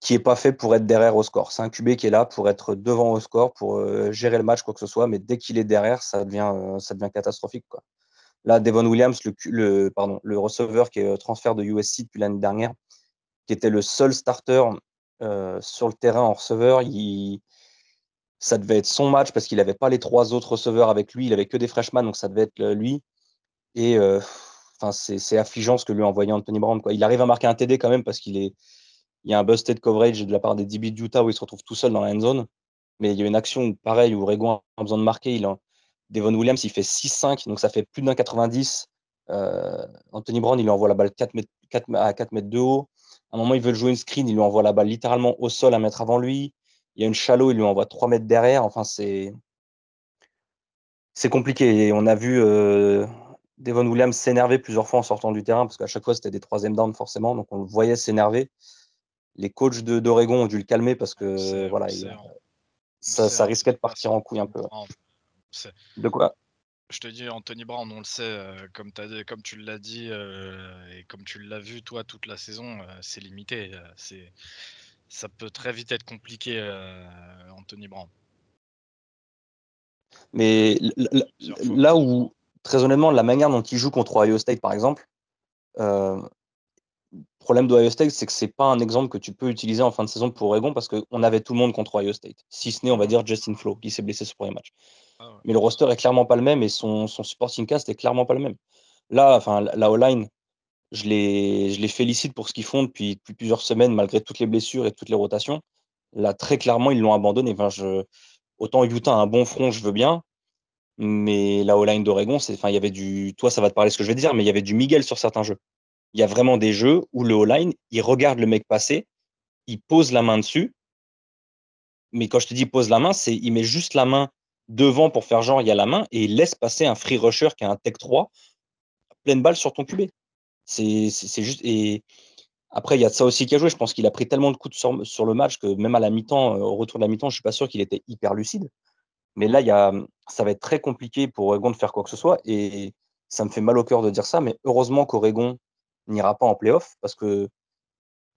qui est pas fait pour être derrière au score. C'est un QB qui est là pour être devant au score, pour euh, gérer le match, quoi que ce soit, mais dès qu'il est derrière, ça devient, euh, ça devient catastrophique. Quoi. Là, Devon Williams, le, pardon, le receveur qui est euh, transfert de USC depuis l'année dernière, qui était le seul starter sur le terrain en receveur, ça devait être son match parce qu'il n'avait pas les trois autres receveurs avec lui, il avait que des freshmen, donc ça devait être lui. Et enfin, c'est affligeant ce que lui a envoyé Anthony Brown. Quoi. Il arrive à marquer un TD quand même parce qu'il est il y a un busted coverage de la part des DB de Utah où il se retrouve tout seul dans la end zone. Mais il y a une action où, pareil, où Oregon a besoin de marquer. Il Devon Williams, il fait 6-5, donc ça fait plus d'un 90. Euh, Anthony Brown, il lui envoie la balle 4 mètres, 4, à 4 mètres de haut. À un moment, il veut jouer une screen, il lui envoie la balle littéralement au sol à mettre avant lui. Il y a une shallow, il lui envoie 3 mètres derrière. Enfin, c'est. C'est compliqué. Et on a vu euh, Devon Williams s'énerver plusieurs fois en sortant du terrain, parce qu'à chaque fois, c'était des troisième downs, forcément. Donc, on le voyait s'énerver les coachs d'Oregon ont dû le calmer parce que voilà, ça, risquait de partir en couille un peu. De quoi? Je te dis, Anthony Brown, on le sait, euh, comme, as, comme tu l'as dit euh, et comme tu l'as vu, toi, toute la saison, euh, c'est limité. c'est ça peut très vite être compliqué, Anthony Brown. Mais là où, très honnêtement, la manière dont il joue contre Ohio State, par exemple, le problème d'Ohio State, c'est que c'est pas un exemple que tu peux utiliser en fin de saison pour Oregon parce qu'on avait tout le monde contre Ohio State. Si ce n'est, on va dire, Justin Flo, qui s'est blessé ce premier match. Ah Mais le roster est clairement pas le même et son, son supporting cast est clairement pas le même. Là, enfin, la O-line, je les, je les félicite pour ce qu'ils font depuis, plusieurs semaines, malgré toutes les blessures et toutes les rotations. Là, très clairement, ils l'ont abandonné. Enfin, je, autant Utah a un bon front, je veux bien. Mais la O-line d'Oregon, c'est, enfin, il y avait du, toi, ça va te parler ce que je vais dire, mais il y avait du Miguel sur certains jeux il y a vraiment des jeux où le O-line, il regarde le mec passer, il pose la main dessus. Mais quand je te dis pose la main, c'est il met juste la main devant pour faire genre il y a la main et il laisse passer un free rusher qui a un tech 3 pleine balle sur ton QB. C'est juste. Et après, il y a ça aussi qui a joué. Je pense qu'il a pris tellement de coups sur, le match que même à la mi-temps, euh, au retour de la mi-temps, je suis pas sûr qu'il était hyper lucide. Mais là, ça va être très compliqué pour Oregon de faire quoi que ce soit. Et ça me fait mal au cœur de dire ça. Mais heureusement qu'Oregon n'ira pas en playoff parce que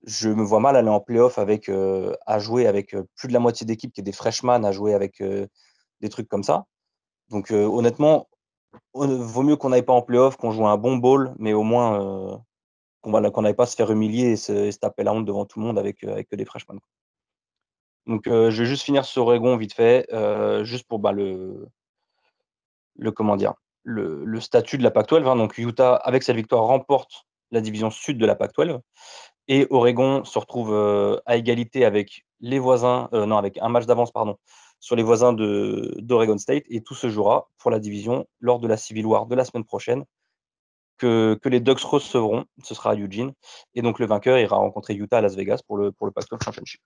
je me vois mal aller en playoff avec, euh, à jouer avec euh, plus de la moitié d'équipe qui est des freshmen, à jouer avec euh, des trucs comme ça. Donc honnêtement, vaut mieux qu'on n'aille pas en playoff, qu'on joue un bon ball, mais au moins qu'on n'aille pas se faire humilier et se, taper la honte devant tout le monde avec, avec des freshmen. Donc, je vais juste finir sur Oregon vite fait, juste pour bah, le, le comment dire, le, statut de la Pac-12. Hein. Donc, Utah, avec cette victoire, remporte la division sud de la Pac-12. Et Oregon se retrouve à égalité avec les voisins, non, avec un match d'avance, pardon, sur les voisins d'Oregon State. Et tout se jouera pour la division lors de la Civil War de la semaine prochaine que, les Ducks recevront. Ce sera à Eugene. Et donc, le vainqueur ira rencontrer Utah à Las Vegas pour le, pour le Pac-12 Championship.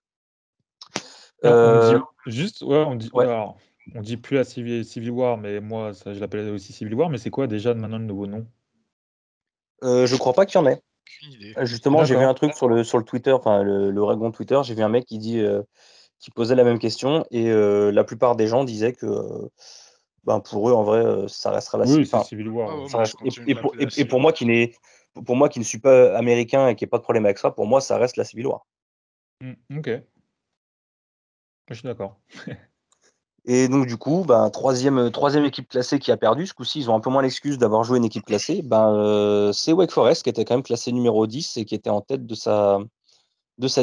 Euh, juste, ouais, on dit, on dit plus la Civil, War, mais moi, ça, je l'appelle aussi Civil War. Mais c'est quoi déjà maintenant le nouveau nom? Euh, Je crois pas qu'il y en ait. Euh, justement, j'ai vu un truc sur le, sur le Twitter, enfin le, le Twitter, j'ai vu un mec qui dit euh, qui posait la même question et la plupart des gens disaient que ben, pour eux, en vrai, ça restera la oui, Civil War. et, pour, moi qui n'est pour moi qui ne suis pas américain et qui n'ai pas de problème avec ça, pour moi, ça reste la Civil War. Mmh, ok. Je suis d'accord. Et donc, du coup, ben, troisième, troisième équipe classée qui a perdu. Ce coup-ci, ils ont un peu moins l'excuse d'avoir joué une équipe classée. Ben, euh, c'est Wake Forest qui était quand même classé numéro 10 et qui était en tête de sa,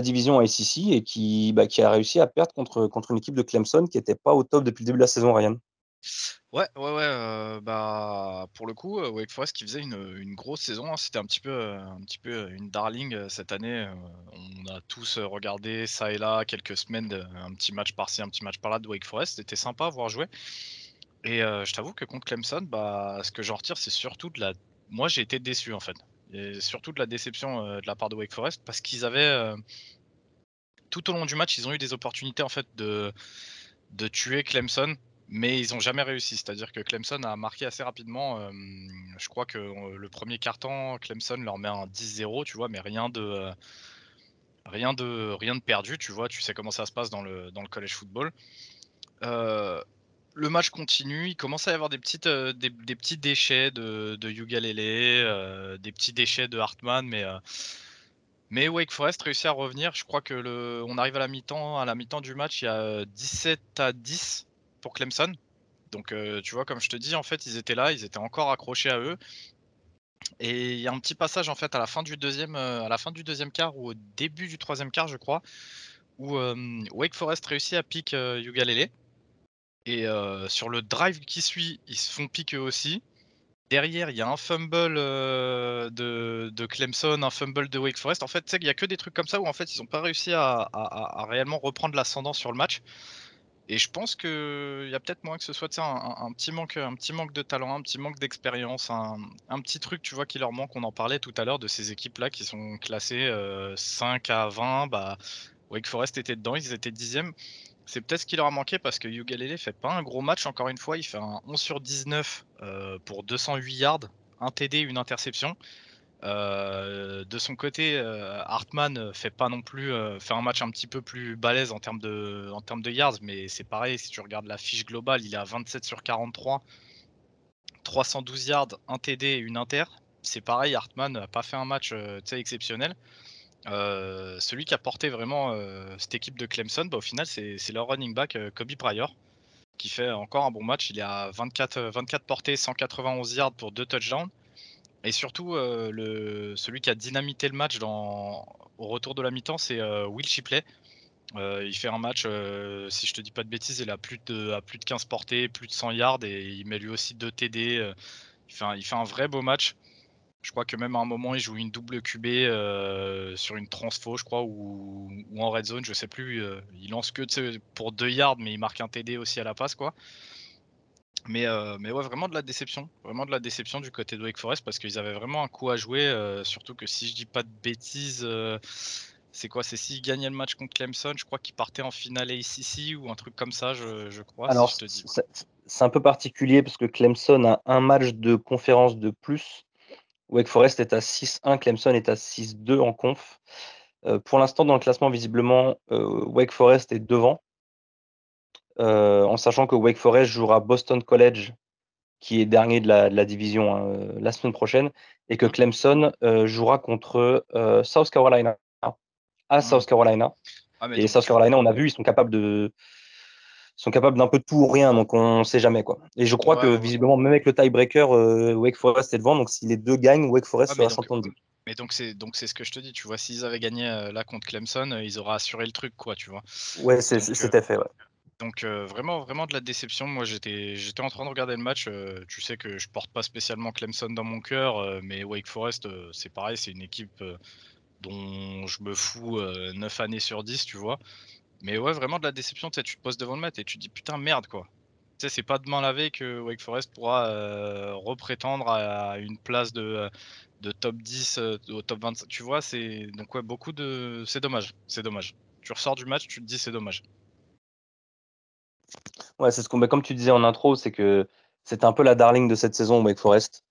division ICC et qui, bah, qui a réussi à perdre contre, contre une équipe de Clemson qui n'était pas au top depuis le début de la saison, Ryan. Ouais, ouais, ouais. Euh, bah, pour le coup, euh, Wake Forest qui faisait une, grosse saison, hein, c'était un petit peu, euh, un petit peu une darling cette année. on a tous regardé ça et là quelques semaines, un petit match par-ci, un petit match par-là de Wake Forest. C'était sympa à voir jouer. Et je t'avoue que contre Clemson, bah, ce que j'en retire, c'est surtout de la. Moi, j'ai été déçu en fait. Et surtout de la déception de la part de Wake Forest parce qu'ils avaient tout au long du match, ils ont eu des opportunités en fait de, de tuer Clemson mais ils n'ont jamais réussi. C'est-à-dire que Clemson a marqué assez rapidement. Je crois que le premier carton, Clemson leur met un 10-0, tu vois, mais rien de, rien, de, rien de perdu, tu vois. Tu sais comment ça se passe dans le, dans le college football. le match continue, il commence à y avoir des, petites, des, petits déchets de, de des petits déchets de Hartman, mais, mais Wake Forest réussit à revenir. Je crois que le, on arrive à la mi-temps, à la mi-temps du match, il y a 17 à 10 pour Clemson. Donc, euh, tu vois, comme je te dis, en fait, ils étaient là, ils étaient encore accrochés à eux. Et il y a un petit passage en fait à la fin du deuxième, euh, à la fin du deuxième quart ou au début du troisième quart, je crois, où euh, Wake Forest réussit à pick Ugalele. Et sur le drive qui suit, ils se font pick eux aussi. Derrière, il y a un fumble de, Clemson, un fumble de Wake Forest. En fait, tu sais qu'il y a que des trucs comme ça où en fait ils n'ont pas réussi à réellement reprendre l'ascendant sur le match. Et je pense qu'il y a peut-être moins que ce soit un, petit manque, un petit manque de talent, un petit manque d'expérience, un, petit truc tu vois qui leur manque. On en parlait tout à l'heure de ces équipes-là qui sont classées 5 euh, à 20. Bah, Wake Forest était dedans, ils étaient dixième. C'est peut-être ce qui leur a manqué parce que Ugalele fait pas un gros match encore une fois. Il fait un 11 sur 19 euh, pour 208 yards, un TD, une interception. Euh, de son côté, euh, Hartman fait pas non plus euh, un match un petit peu plus balèze en termes de, yards, mais c'est pareil, si tu regardes la fiche globale, il est à 27 sur 43, 312 yards, 1 TD et une inter. C'est pareil, Hartman n'a pas fait un match exceptionnel. celui qui a porté vraiment cette équipe de Clemson, bah, au final, c'est leur running back Kobe Pryor qui fait encore un bon match. Il est à 24, 24 portées, 191 yards pour 2 touchdowns. Et surtout, euh, celui qui a dynamité le match au retour de la mi-temps, c'est euh, Will Shipley. Euh, il fait un match, si je te dis pas de bêtises, il a plus de, à plus de 15 portées, plus de 100 yards et il met lui aussi 2 TD. il, fait un, il fait un vrai beau match. Je crois que même à un moment, il joue une double QB sur une transfo, je crois, ou, ou, en red zone, je sais plus. il lance que pour 2 yards, mais il marque un TD aussi à la passe, quoi. Mais, euh, mais ouais, vraiment de la déception. Vraiment de la déception du côté de Wake Forest parce qu'ils avaient vraiment un coup à jouer. Euh, surtout que si je dis pas de bêtises, euh, c'est quoi C'est s'ils gagnaient le match contre Clemson, je crois qu'ils partaient en finale ACC ou un truc comme ça, je, crois. Alors, c'est un peu particulier parce que Clemson a un match de conférence de plus. Wake Forest est à 6-1, Clemson est à 6-2 en conf. pour l'instant, dans le classement, visiblement, Wake Forest est devant. Euh, en sachant que Wake Forest jouera Boston College, qui est dernier de la, division hein, euh, la semaine prochaine, et que mmh. Clemson euh, jouera contre South Carolina à mmh. South Carolina. Ah, et South Carolina, on a vu, ils sont capables de, sont capables d'un peu tout ou rien, donc on ne sait jamais. quoi. Et je crois que visiblement, même avec le tiebreaker, euh, Wake Forest est devant, donc si les deux gagnent, Wake Forest sera champion de Mais donc c'est donc c'est ce que je te dis, tu vois, s'ils avaient gagné euh, là contre Clemson, euh, ils auraient assuré le truc, quoi, tu vois. Ouais, c'était fait, ouais. Donc vraiment, vraiment de la déception. Moi, j'étais, j'étais en train de regarder le match. tu sais que je porte pas spécialement Clemson dans mon cœur, mais Wake Forest, c'est pareil, c'est une équipe dont je me fous 9 années sur 10, tu vois. Mais ouais, vraiment de la déception, tu te poses devant le mat et tu te dis putain merde quoi. Tu sais, c'est pas demain lavé que Wake Forest pourra reprétendre à une place de, de top 10 euh, au top 25. Tu vois, c'est donc beaucoup de. C'est dommage, c'est dommage. Tu ressors du match, tu te dis c'est dommage. Ouais, c'est ce qu'on. Comme tu disais en intro, c'est que c'était un peu la darling de cette saison Wake Forest.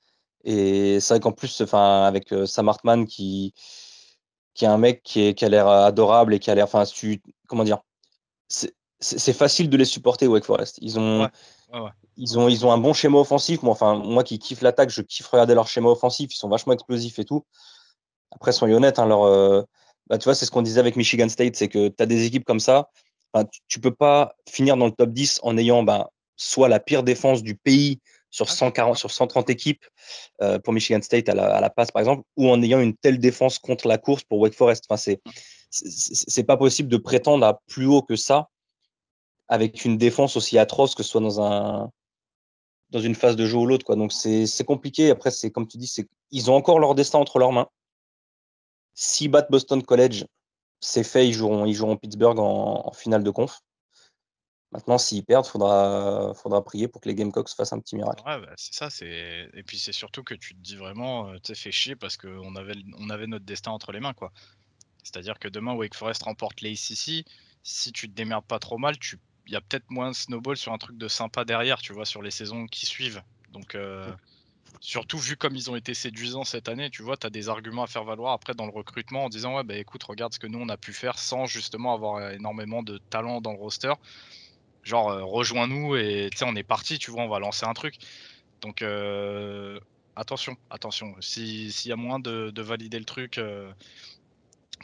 Et c'est vrai qu'en plus, enfin, avec euh, Sam Hartman qui qui est un mec qui, est, qui a l'air adorable et qui a l'air, enfin, comment dire, c'est facile de les supporter Wake Forest. Ils ont, ils ont, ils ont un bon schéma offensif. Moi, enfin, moi qui kiffe l'attaque, je kiffe regarder leur schéma offensif. Ils sont vachement explosifs et tout. Après, soyons honnêtes, hein, leur, euh, bah, tu vois, c'est ce qu'on disait avec Michigan State, c'est que tu as des équipes comme ça. Tu, ne peux pas finir dans le top 10 en ayant bah, soit la pire défense du pays sur 140, sur 130 équipes euh, pour Michigan State à la, à la, passe, par exemple, ou en ayant une telle défense contre la course pour Wake Forest. Enfin, c'est, c'est pas possible de prétendre à plus haut que ça avec une défense aussi atroce que ce soit dans un dans une phase de jeu ou l'autre. Quoi. Donc c'est, compliqué. Après, c'est comme tu dis, c'est, ils ont encore leur destin entre leurs mains. S'ils battent Boston College, c'est fait, ils joueront, ils joueront Pittsburgh en finale de conf. Maintenant, s'ils perdent, il faudra, faudra prier pour que les Gamecocks fassent un petit miracle. Ouais, bah, c'est ça. C'est... Et puis c'est surtout que tu te dis vraiment, euh, tu sais, fais chier parce qu'on avait, on avait notre destin entre les mains. quoi. C'est-à-dire que demain, Wake Forest remporte les ACC. Si tu te démerdes pas trop mal, tu... il y a peut-être moins de snowball sur un truc de sympa derrière, tu vois, sur les saisons qui suivent. Donc, euh, surtout vu comme ils ont été séduisants cette année, tu vois, tu as des arguments à faire valoir après dans le recrutement en disant, ouais, bah écoute, regarde ce que nous on a pu faire sans justement avoir énormément de talent dans le roster. Genre, euh, rejoins-nous et tu sais, on est parti, tu vois, on va lancer un truc. Donc, euh, attention, attention. S'il y a moins de, valider le truc euh,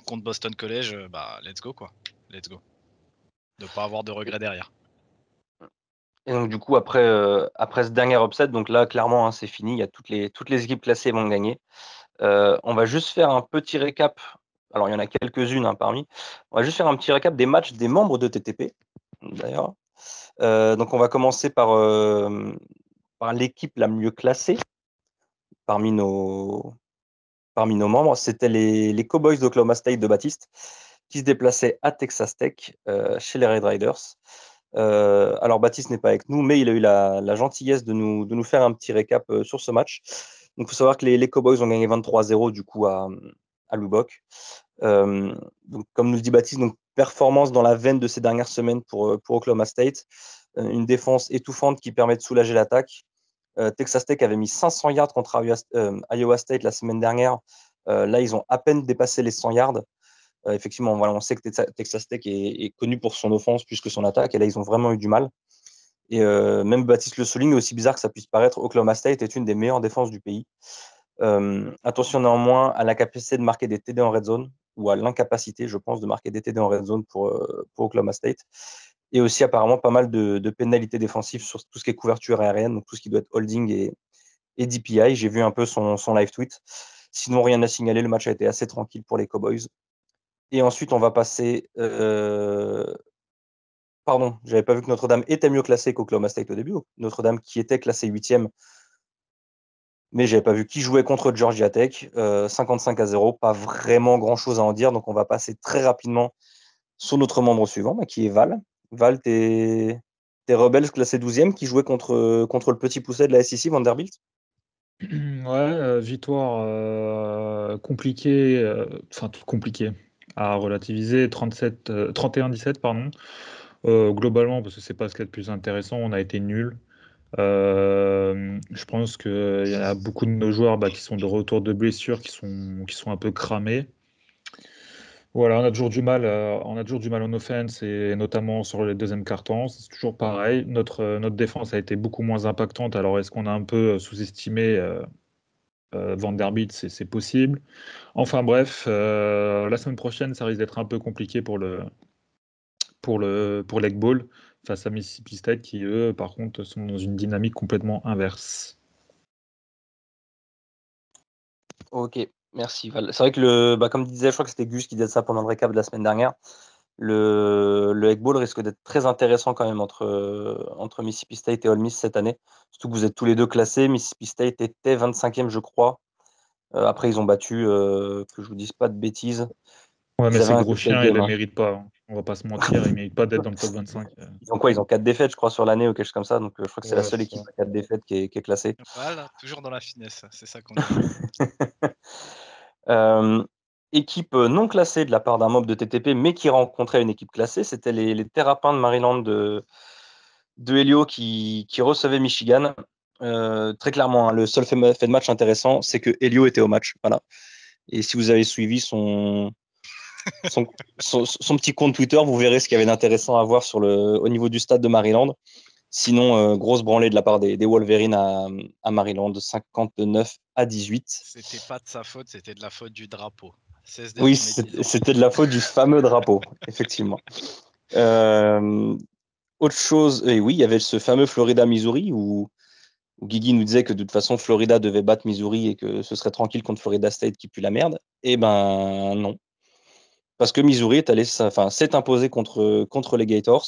contre Boston College, bah, let's go, quoi. Let's go. De pas avoir de regrets derrière. Et donc, du coup, après, après ce dernier upset, donc là, clairement, hein, c'est fini. Il y a toutes les, toutes les équipes classées vont gagner. on va juste faire un petit récap. Alors, il y en a quelques-unes hein, parmi. On va juste faire un petit récap des matchs des membres de TTP, d'ailleurs. Euh, donc on va commencer par, euh, par l'équipe la mieux classée parmi nos, parmi nos membres. C'était les, les Cowboys d'Oklahoma State de Baptiste qui se déplaçaient à Texas Tech euh, chez les Red Riders. Alors Baptiste n'est pas avec nous, mais il a eu la, gentillesse de nous, faire un petit récap sur ce match. Donc il faut savoir que les, Cowboys ont gagné 23-0 du coup à, à Lubbock. donc, comme nous le dit Baptiste, donc performance dans la veine de ces dernières semaines pour, euh, pour Oklahoma State. Euh, une défense étouffante qui permet de soulager l'attaque. Euh, Texas Tech avait mis 500 yards contre Iowa State la semaine dernière. là, ils ont à peine dépassé les 100 yards. Effectivement, voilà, on sait que Texas Tech est, connu pour son offense plus que son attaque. Et là, ils ont vraiment eu du mal. Et même Baptiste le souligne, aussi bizarre que ça puisse paraître, Oklahoma State est une des meilleures défenses du pays. attention néanmoins à la capacité de marquer des TD en red zone ou à l'incapacité, je pense, de marquer des TD en red zone pour, euh, Oklahoma State. Et aussi apparemment pas mal de, pénalités défensives sur tout ce qui est couverture aérienne, donc tout ce qui doit être holding et, DPI. J'ai vu un peu son, live tweet. Sinon, rien à signaler. Le match a été assez tranquille pour les Cowboys. Et ensuite, on va passer. Euh... Pardon, j'avais pas vu que Notre-Dame était mieux classée qu'Oklahoma State au début. Notre-Dame qui était classée huitième mais j'avais pas vu qui jouait contre Georgia Tech. 55 euh, à 0, pas vraiment grand chose à en dire. Donc on va passer très rapidement sur notre membre suivant, bah, qui est Val. Val, t'es es Rebels classé 12e qui jouait contre, contre le petit pousset de la SEC, Vanderbilt? Ouais, euh, victoire euh, compliquée, enfin tout compliqué à relativiser, 31-17 pardon. globalement, parce que c'est pas ce qui est le plus intéressant, on a été nul. Euh, je pense qu'il y a beaucoup de nos joueurs bah, qui sont de retour de blessures, qui sont, qui sont un peu cramés. Voilà, on a toujours du mal, euh, on a toujours du mal en offense et notamment sur les deuxièmes cartons. C'est toujours pareil. Notre, notre défense a été beaucoup moins impactante. Alors, est-ce qu'on a un peu sous-estimé euh, Vanderbilt C'est possible. Enfin bref, la semaine prochaine, ça risque d'être un peu compliqué pour le, pour le pour l'Egg Bowl face à Mississippi State qui, eux, par contre, sont dans une dynamique complètement inverse. Ok, merci C'est vrai que, le, bah, comme disait, je crois que c'était Gus qui disait ça pendant le récap de la semaine dernière. Le, le Egg Bowl risque d'être très intéressant quand même entre, entre Mississippi State et Ole Miss cette année. Surtout que vous êtes tous les deux classés. Mississippi State était 25e, je crois. Euh, après, ils ont battu, euh, que je vous dise pas de bêtises. Ouais, mais c'est gros chien, il ne mérite pas. Hein. On va pas se mentir, il ne mérite pas d'être dans le top 25. Euh. Ils ont quoi? Ils ont 4 défaites, je crois, sur l'année ou quelque chose comme ça. Donc, je crois que c'est la seule équipe à 4 défaites qui est, qui est, classée. Voilà, toujours dans la finesse, c'est ça qu'on dit. équipe non classée de la part d'un mob de TTP, mais qui rencontrait une équipe classée, c'était les, les Terrapins de Maryland de, de Helio qui, qui recevait Michigan. Euh, très clairement, hein, le seul fait, de match intéressant, c'est que Helio était au match. Voilà. Et si vous avez suivi son, son, son, petit compte Twitter, vous verrez ce qu'il y avait d'intéressant à voir sur le, au niveau du stade de Maryland. Sinon, euh, grosse branlée de la part des, des Wolverines à, à, Maryland, 59 à 18. C'était pas de sa faute, c'était de la faute du drapeau. Oui, c'était de la faute du fameux drapeau, effectivement. Euh, autre chose, et oui, il y avait ce fameux Florida-Missouri où où Guigui nous disait que de toute façon Florida devait battre Missouri et que ce serait tranquille contre Florida State qui pue la merde. Eh ben non. Parce que Missouri est allé, enfin, s'est imposé contre, contre les Gators.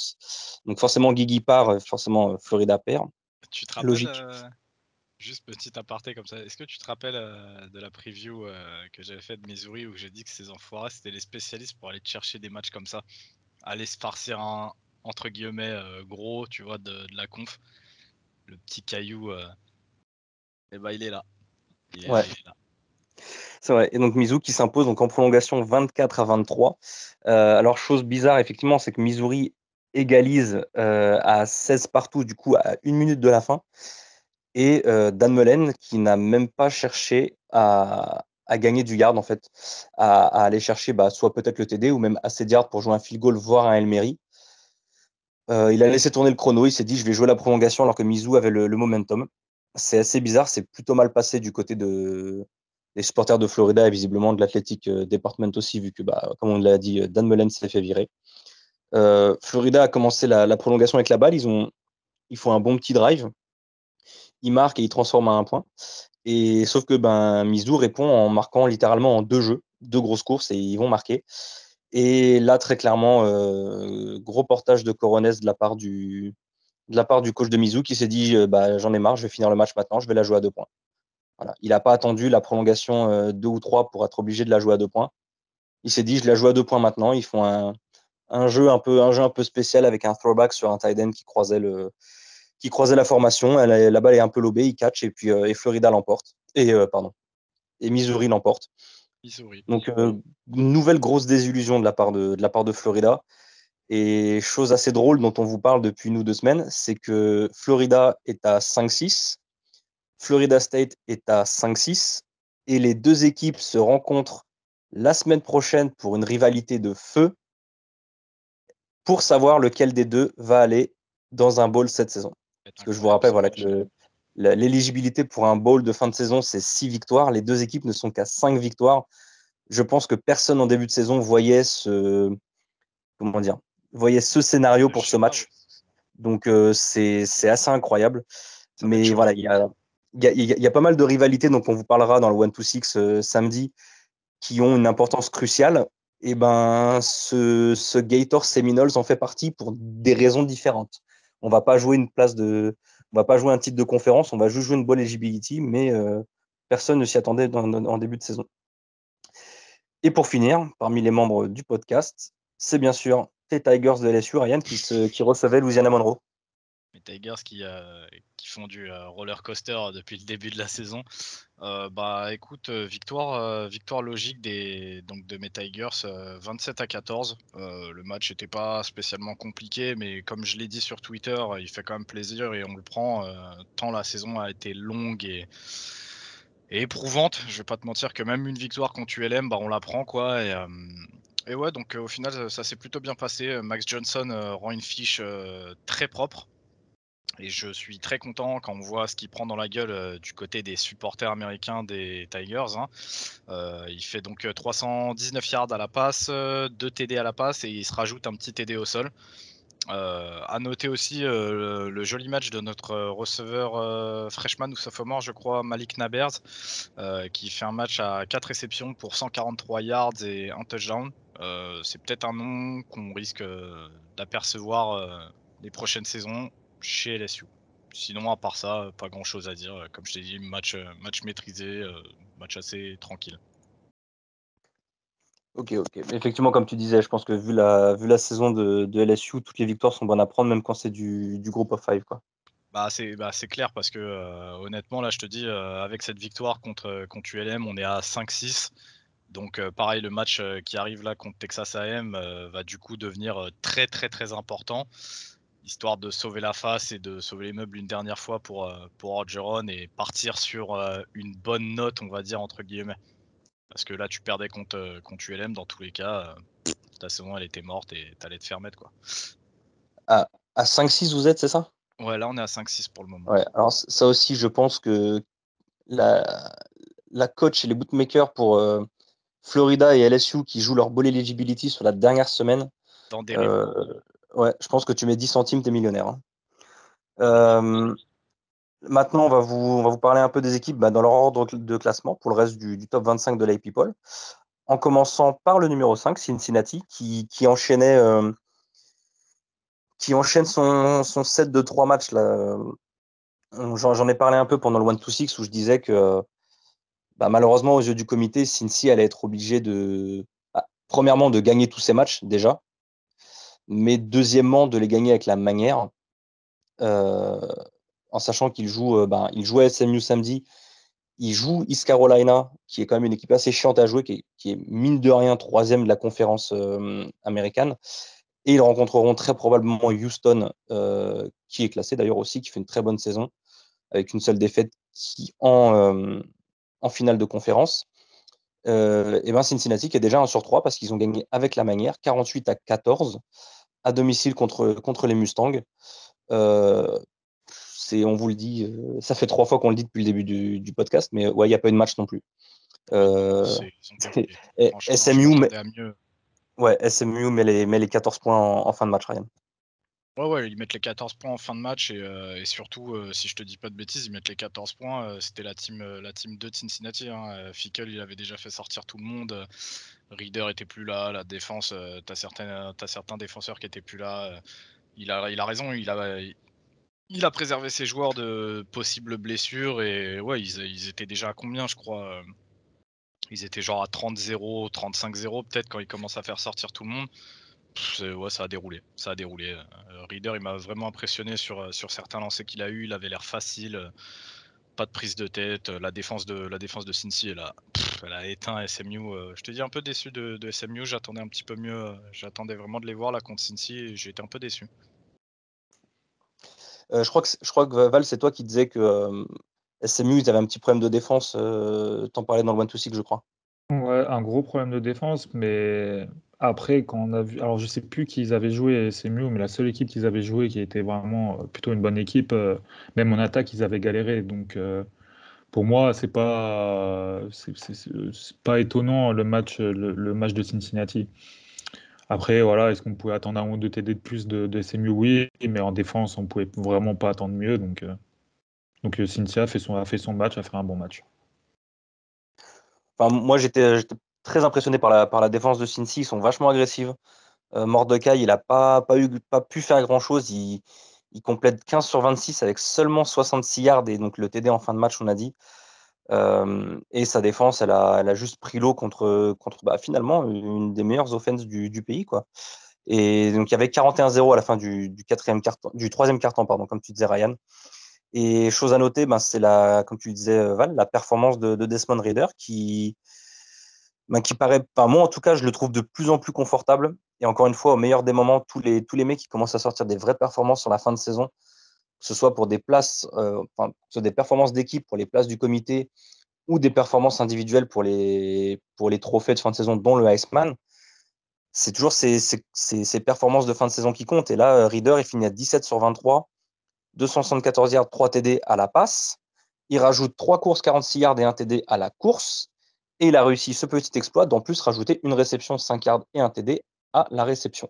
Donc forcément Guigui part, forcément Florida perd. Tu te rappelles, Logique. Euh, juste petit aparté comme ça, est-ce que tu te rappelles euh, de la preview euh, que j'avais faite de Missouri où j'ai dit que ces enfoirés c'était les spécialistes pour aller chercher des matchs comme ça, aller se farcir un entre guillemets gros, tu vois, de la conf? Le petit caillou, et euh, eh ben, il est là. C'est vrai. Et donc Mizou qui s'impose donc en prolongation 24 à 23. Euh, alors chose bizarre effectivement, c'est que Missouri égalise euh, à 16 partout du coup à une minute de la fin. Et Dan Mullen qui n'a même pas cherché à, gagner du yard en fait, à, aller chercher bah, soit peut-être le TD ou même assez de yards pour jouer un field goal, voire un Elmery. Euh, il a laissé tourner le chrono, il s'est dit je vais jouer la prolongation alors que Mizu avait le, momentum. C'est assez bizarre, c'est plutôt mal passé du côté de, des supporters de Florida et visiblement de l'Athletic euh, Department aussi, vu que, bah, comme on l'a dit, Dan Mullen s'est fait virer. Euh, Florida a commencé la, prolongation avec la balle, ils, ont, ils font un bon petit drive, ils marquent et ils transforment à un point. Et sauf que ben, répond en marquant littéralement en deux jeux, deux grosses courses et ils vont marquer. Et là, très clairement, euh, gros portage de Coronès de la part du, de la part du coach de Mizou qui s'est dit euh, bah, j'en ai marre, je vais finir le match maintenant, je vais la jouer à deux points. Voilà. Il n'a pas attendu la prolongation euh, deux ou trois pour être obligé de la jouer à deux points. Il s'est dit je la joue à deux points maintenant. Ils font un, un, jeu un peu un jeu un peu spécial avec un throwback sur un tight end qui croisait le qui croisait la formation. Elle, la balle est un peu lobée, il catch et puis et Florida l'emporte et pardon et Missouri l'emporte. Donc, euh, nouvelle grosse désillusion de la, part de, la part de Florida. Et chose assez drôle dont on vous parle depuis nous deux semaines, c'est que Florida est à 5-6, Florida State est à 5-6, et les deux équipes se rencontrent la semaine prochaine pour une rivalité de feu pour savoir lequel des deux va aller dans un bowl cette saison. Parce que je vous rappelle voilà, que L'éligibilité pour un bowl de fin de saison, c'est six victoires. Les deux équipes ne sont qu'à cinq victoires. Je pense que personne en début de saison voyait ce, comment dire, voyait ce scénario pour ce match. Donc euh, c'est assez incroyable. Mais voilà, il y a, y, a, pas mal de rivalités dont on vous parlera dans le 1-2-6 euh, samedi qui ont une importance cruciale. Et ben, ce, ce Gator Seminoles en fait partie pour des raisons différentes. On va pas jouer une place de, on va pas jouer un titre de conférence, on va juste jouer une bonne eligibility, mais euh, personne ne s'y attendait en début de saison. Et pour finir, parmi les membres du podcast, c'est bien sûr les Tigers de LSU, Ryan, qui, recevait Louisiana Monroe. Tigers qui, euh, qui font du euh, roller coaster depuis le début de la saison. Euh, bah écoute, victoire, victoire logique des, donc de mes Tigers, 27 à 14. le match n'était pas spécialement compliqué, mais comme je l'ai dit sur Twitter, il fait quand même plaisir et on le prend. tant la saison a été longue et, éprouvante. Je vais pas te mentir que même une victoire contre ULM, bah on la prend quoi. Et, et ouais, donc au final, ça s'est plutôt bien passé. Max Johnson rend une fiche très propre. Et je suis très content quand on voit ce qu'il prend dans la gueule euh, du côté des supporters américains des Tigers. Hein. Euh, il fait donc 319 yards à la passe, 2 TD à la passe et il se rajoute un petit TD au sol. Euh, à noter aussi le, joli match de notre receveur freshman ou sophomore, je crois, Malik Nabers, qui fait un match à 4 réceptions pour 143 yards et un touchdown. C'est peut-être un nom qu'on risque d'apercevoir les prochaines saisons chez LSU. Sinon, à part ça, pas grand chose à dire. Comme je t'ai dit, match, euh, match maîtrisé, euh, match assez tranquille. Ok, ok. Effectivement, comme tu disais, je pense que vu la, vu la saison de, LSU, toutes les victoires sont bonnes à prendre, même quand c'est du, du groupe of five. Quoi. Bah, c'est bah, clair parce que euh, honnêtement, là, je te dis, avec cette victoire contre, contre ULM, on est à 5-6. Donc, pareil, le match qui arrive là contre Texas AM va du coup devenir très, très, très important histoire de sauver la face et de sauver les meubles une dernière fois pour, euh, pour Orgeron et partir sur euh, une bonne note, on va dire, entre guillemets. Parce que là, tu perdais contre, euh, contre ULM, dans tous les cas, ta saison, elle était morte et t'allais te faire mettre, quoi. À, à 5-6, vous êtes, c'est ça? Ouais, là, on est à 5-6 pour le moment. Ouais, alors ça aussi, je pense que la, la coach et les bootmakers pour Florida et LSU qui jouent leur ball eligibility sur la dernière semaine, dans des Ouais, je pense que tu mets 10 centimes, t'es millionnaire. Hein. Euh, maintenant, on va, vous, on va vous parler un peu des équipes bah, dans leur ordre de classement pour le reste du, top 25 de People. En commençant par le numéro 5, Cincinnati, qui, qui enchaînait. Euh, qui enchaîne son, son, set de trois matchs. J'en ai parlé un peu pendant le 1-2-6 où je disais que bah, malheureusement, aux yeux du comité, Cincy allait être obligé de, bah, premièrement, de gagner tous ses matchs déjà, mais deuxièmement de les gagner avec la manière, euh, en sachant qu'il joue, euh, ben, SMU samedi, il joue East Carolina, qui est quand même une équipe assez chiante à jouer, qui est, mine de rien troisième de la conférence euh, américaine, et ils rencontreront très probablement Houston, qui est classé d'ailleurs aussi, qui fait une très bonne saison, avec une seule défaite en finale de conférence. Et ben Cincinnati qui est déjà 1 sur 3 parce qu'ils ont gagné avec la manière, 48 à 14 à domicile contre, contre les Mustangs. Euh, c'est, on vous le dit, euh, ça fait trois fois qu'on le dit depuis le début du, podcast, mais ouais, il n'y a pas eu de match non plus. Euh, SMU, mais, ouais, SMU met les, met les 14 points en, fin de match, Ryan. Ouais, ouais, ils mettent les 14 points en fin de match et, surtout, si je te dis pas de bêtises, ils mettent les 14 points. C'était la team, la team de Cincinnati. Hein. Fickle, il avait déjà fait sortir tout le monde. Reader était plus là, la défense, euh, tu as, certains défenseurs qui étaient plus là. Euh, il, a, il a raison, il a, il a préservé ses joueurs de possibles blessures et ouais, ils, étaient déjà à combien, je crois euh, Ils étaient genre à 30-0, 35-0 peut-être quand ils commencent à faire sortir tout le monde. Ouais, ça a déroulé. Ça a déroulé. Reader, il m'a vraiment impressionné sur, sur certains lancers qu'il a eu. Il avait l'air facile pas de prise de tête. La défense de, la défense de Cincy, elle a, elle a éteint SMU. Euh, je te dis un peu déçu de, SMU. J'attendais un petit peu mieux. Euh, j'attendais vraiment de les voir là contre Cincy j'ai été un peu déçu. Euh, je, crois que, je crois que Val, c'est toi qui disais que SMU, ils avaient un petit problème de défense. T'en parlais dans le One to Six, je crois. Un gros problème de défense, mais après, quand on a vu, alors je sais plus qui ils avaient joué, c'est mieux, mais la seule équipe qu'ils avaient joué qui était vraiment euh, plutôt une bonne équipe, euh, même en attaque, ils avaient galéré. Donc euh, pour moi, c'est pas, pas étonnant le match, le, match de Cincinnati. Après, voilà, est-ce qu'on pouvait attendre un ou deux TD de plus de, de Oui, mais en défense, on pouvait vraiment pas attendre mieux. Donc, donc Cincinnati a fait, son, a fait son match, a fait un bon match. Moi, j'étais très impressionné par la, défense de Cincy. Ils sont vachement agressifs. Euh, il n'a pas, pu faire grand-chose. Il, complète 15 sur 26 avec seulement 66 yards et donc le TD en fin de match, on a dit. Euh, et sa défense, elle a, juste pris l'eau contre, bah, finalement une des meilleures offenses du, pays. Quoi. Et donc il y avait 41-0 à la fin du, du, troisième carton, pardon, comme tu disais, Ryan. Et chose à noter, ben, c'est la, comme tu disais, Val, la performance de, de Desmond Reader qui, ben, qui paraît, moi en tout cas, je le trouve de plus en plus confortable. Et encore une fois, au meilleur des moments, tous les, tous les mecs qui commencent à sortir des vraies performances sur la fin de saison, que ce soit pour des places, euh, enfin, soit des performances d'équipe pour les places du comité ou des performances individuelles pour les, pour les trophées de fin de saison, dont le Iceman, c'est toujours ces, ces, ces, performances de fin de saison qui comptent. Et là, Reader, il finit à 17 sur 23 274 yards, 3 TD à la passe. Il rajoute 3 courses, 46 yards et 1 TD à la course. Et il a réussi ce petit exploit d'en plus rajouter une réception, 5 yards et un TD à la réception.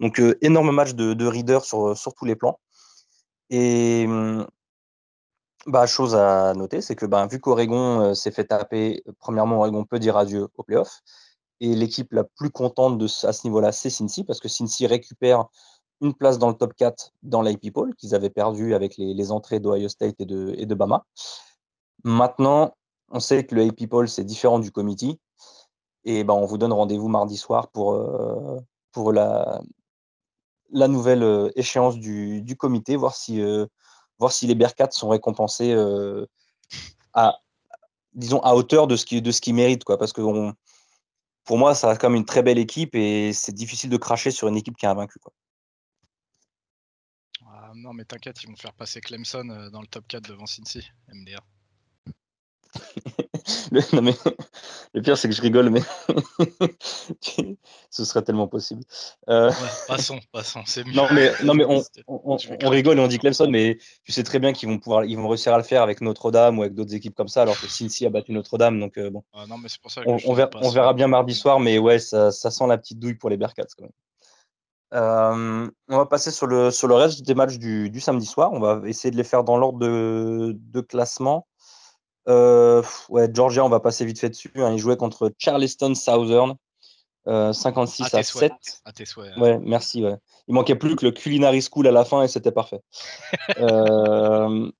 Donc, euh, énorme match de, de Reader sur, tous les plans. Et hum, bah, chose à noter, c'est que bah, vu qu'Oregon euh, s'est fait taper, premièrement, Oregon peut dire adieu au playoff. Et l'équipe la plus contente de, à ce niveau-là, c'est Cincy, parce que Cincy récupère une place dans le top 4 dans l'IP Poll, qu'ils avaient perdu avec les, entrées d'Ohio State et de, et de Bama. Maintenant, on sait que le AP Poll, c'est différent du committee. Et ben, on vous donne rendez-vous mardi soir pour, euh, pour la, la nouvelle euh, échéance du, du comité, voir si, euh, voir si les Bearcats sont récompensés à, disons, à hauteur de ce qu'ils qu méritent. Quoi, parce que pour moi, ça reste comme une très belle équipe et c'est difficile de cracher sur une équipe qui a invaincu. Quoi. Non, mais t'inquiète, ils vont faire passer Clemson dans le top 4 devant Cincy, MDR. le, non mais, le pire, c'est que je rigole, mais ce serait tellement possible. Euh... Ouais, passons, passons, c'est mieux. Non, mais, non, mais on, on, on, rigole et on dit Clemson, mais tu sais très bien qu'ils vont pouvoir, ils vont réussir à le faire avec Notre-Dame ou avec d'autres équipes comme ça, alors que Cincy a battu Notre-Dame. Donc, euh, bon. Ah, non, mais c'est pour ça on, on, verra, bien mardi soir, mais ouais, ça, ça sent la petite douille pour les Bearcats quand même. Euh, on va passer sur le, sur le reste des matchs du, du samedi soir. On va essayer de les faire dans l'ordre de, de classement. Euh, ouais, Georgia, on va passer vite fait dessus. Hein. Il jouait contre Charleston Southern, euh, 56 à, à 7. À tes souhaits, ouais, merci. Ouais. Il manquait plus que le Culinary School à la fin et c'était parfait. euh,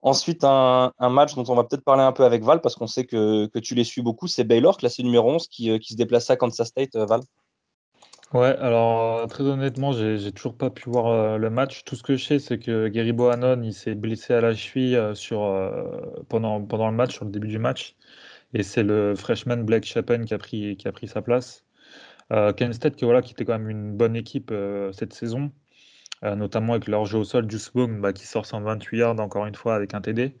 ensuite, un, un, match dont on va peut-être parler un peu avec Val parce qu'on sait que, que, tu les suis beaucoup, c'est Baylor, classé numéro 11, qui, euh, qui se déplaçait à Kansas State, euh, Val. Ouais, alors très honnêtement, j'ai toujours pas pu voir euh, le match. Tout ce que je sais, c'est que Gary Bohannon, il s'est blessé à la cheville euh, sur, euh, pendant, pendant le match, sur le début du match. Et c'est le freshman Blake Shapen qui a pris, qui a pris sa place. Euh, Kent State, qui, voilà, qui était quand même une bonne équipe cette saison, notamment avec leur jeu au sol, Juice Boom, bah, qui sort 128 yards encore une fois avec un TD.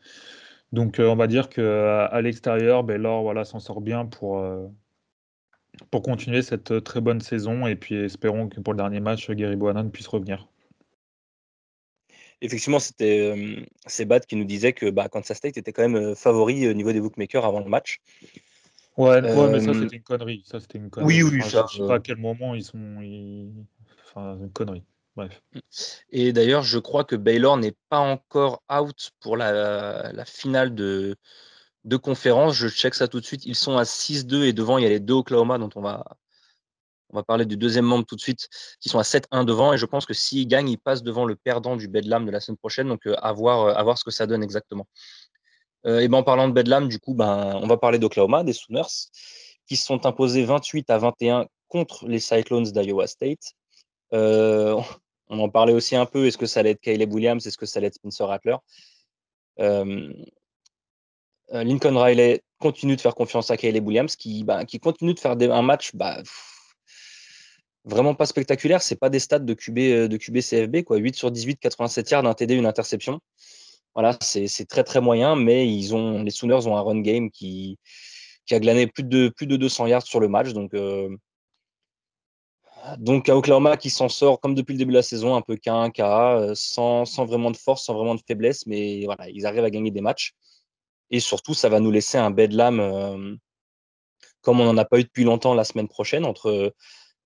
Donc on va dire qu'à à, l'extérieur, Baylor voilà, s'en sort bien pour pour continuer cette très bonne saison et puis espérons que pour le dernier match, Gary Bohannon puisse revenir. Effectivement, c'était euh, qui nous disait que bah, Kansas State était quand même favori au niveau des bookmakers avant le match. Ouais, euh... ouais mais ça c'était une connerie. Ça, une connerie. Oui, oui, enfin. Je sais pas à quel moment ils sont. Ils... Enfin, une connerie. Bref. Et d'ailleurs, je crois que Baylor n'est pas encore out pour la, la finale de, de conférence. Je check ça tout de suite. Ils sont à 6-2 et devant, il y a les deux Oklahoma dont on va, parler du deuxième membre tout de suite, qui sont à 7-1 devant. Et je pense que s'ils gagnent, ils passent devant le perdant du Bedlam de la semaine prochaine. Donc, euh, à, voir, euh, à voir ce que ça donne exactement. Euh, et ben, en parlant de Bedlam, du coup, ben, on va parler d'Oklahoma, des Sooners, qui se sont imposés 28 à 21 contre les Cyclones d'Iowa State. On en parlait aussi un peu. Est-ce que ça allait être Caleb Williams? Est-ce que ça allait être Spencer Rattler? Lincoln Riley continue de faire confiance à Caleb Williams, qui, bah, continue de faire un match bah, vraiment pas spectaculaire. C'est pas des stats de QB, QB CFB, quoi. 8 sur 18, 87 yards, un TD, une interception. Voilà, c'est très très moyen, mais les Sooners ont un run game qui, a glané plus de, plus de 200 yards sur le match. Donc, euh, donc à Oklahoma qui s'en sort comme depuis le début de la saison, un peu K1, K, sans, sans vraiment de force, sans vraiment de faiblesse, mais voilà, ils arrivent à gagner des matchs. Et surtout, ça va nous laisser un bedlam euh, comme on n'en a pas eu depuis longtemps la semaine prochaine, entre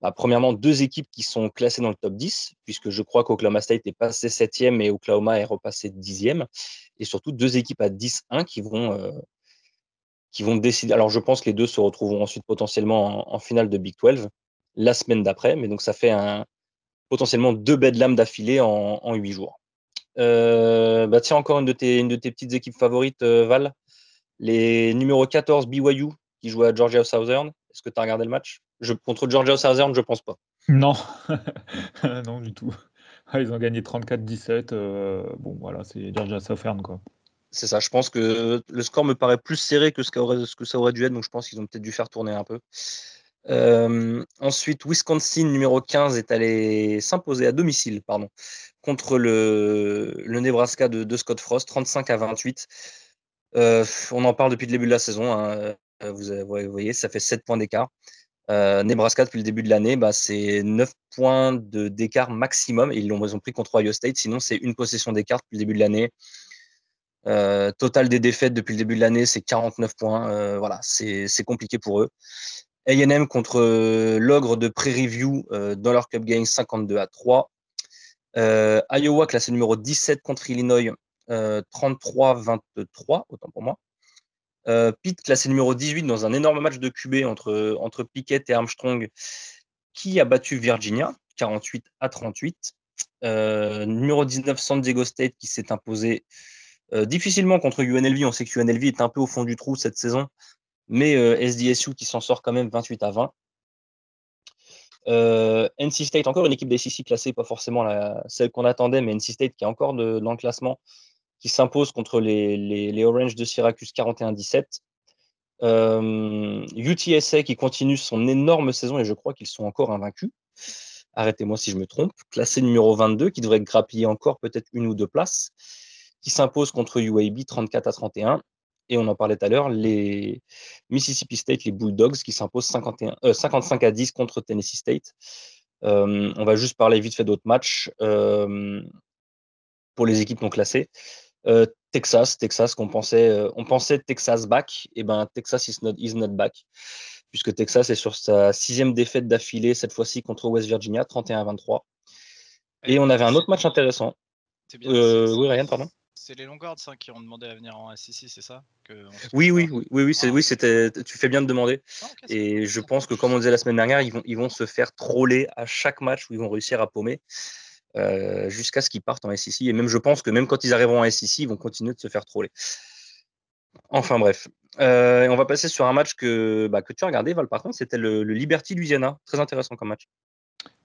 bah, premièrement deux équipes qui sont classées dans le top 10, puisque je crois qu'Oklahoma State est passé 7e et Oklahoma est repassé 10e, et surtout deux équipes à 10-1 qui vont, euh, qui vont décider. Alors je pense que les deux se retrouveront ensuite potentiellement en, finale de Big 12 la semaine d'après, mais donc ça fait un, potentiellement deux bedlams d'affilée en, 8 jours. Euh, bah tiens, encore une de tes, une de tes petites équipes favorites, euh, Val. Les numéro 14 BYU qui jouent à Georgia Southern. Est-ce que tu as regardé le match? Je, Contre Georgia Southern, je pense pas. Non, non du tout. Ah, ils ont gagné 34-17. Euh, bon, voilà, c'est Georgia Southern, quoi. C'est ça, je pense que le score me paraît plus serré que ce, aurait, ce que ça aurait dû être, donc je pense qu'ils ont peut-être dû faire tourner un peu. Euh, ensuite, Wisconsin, numéro 15, est allé s'imposer à domicile pardon, contre le, le Nebraska de, Scott Frost, 35 à 28. Euh, on en parle depuis le début de la saison. Hein. Vous, vous, voyez, ça fait 7 points d'écart. Nebraska, depuis le début de l'année, bah, c'est 9 points d'écart maximum. ils l'ont ont pris contre Ohio State. Sinon, c'est une possession d'écart depuis le début de l'année. total des défaites depuis le début de l'année, c'est 49 points. voilà, c'est compliqué pour eux. AM contre l'ogre de Prairie View dans leur Cup Game 52 à 3. Iowa, classé numéro 17 contre Illinois, 33-23, autant pour moi. Euh, Pitt, classé numéro 18 dans un énorme match de QB entre, entre Pickett et Armstrong, qui a battu Virginia 48 à 38. Euh, numéro 19, San Diego State, qui s'est imposé euh, difficilement contre UNLV. On sait que UNLV est un peu au fond du trou cette saison, mais SDSU qui s'en sort quand même 28 à 20. NC State, encore une équipe d'ACC classée, pas forcément celle qu'on attendait, mais NC State qui est encore dans le classement, qui s'impose contre les, les, Orange de Syracuse 41-17. Euh, UTSA qui continue son énorme saison et je crois qu'ils sont encore invaincus. Arrêtez-moi si je me trompe. Classé numéro 22 qui devrait grappiller encore peut-être une ou deux places. Qui s'impose contre UAB 34 à 31. Et on en parlait tout à l'heure, les Mississippi State, les Bulldogs qui s'imposent 55 euh, à 10 contre Tennessee State. Euh, on va juste parler vite fait d'autres matchs pour les équipes non classées. Euh, Texas, Texas, qu'on pensait, euh, on pensait Texas back, et ben Texas is not, is not back, puisque Texas est sur sa sixième défaite d'affilée, cette fois-ci contre West Virginia, 31-23. Et on avait un autre match intéressant. Euh, oui, Ryan, pardon. C'est les Longhorns hein, qui ont demandé à venir en SEC, c'est ça Oui, oui, oui, oui, oui, ah. oui c'était. Tu fais bien de demander. Ah, et je pense que, comme on disait la semaine dernière, ils vont, ils vont se faire troller à chaque match où ils vont réussir à paumer. Euh, jusqu'à ce qu'ils partent en SEC. Et même, je pense que même quand ils arriveront en SEC, ils vont continuer de se faire troller. Enfin bref. Euh, on va passer sur un match que, bah, que tu as regardé, Val, par contre, c'était le, Liberty Louisiana. Très intéressant comme match.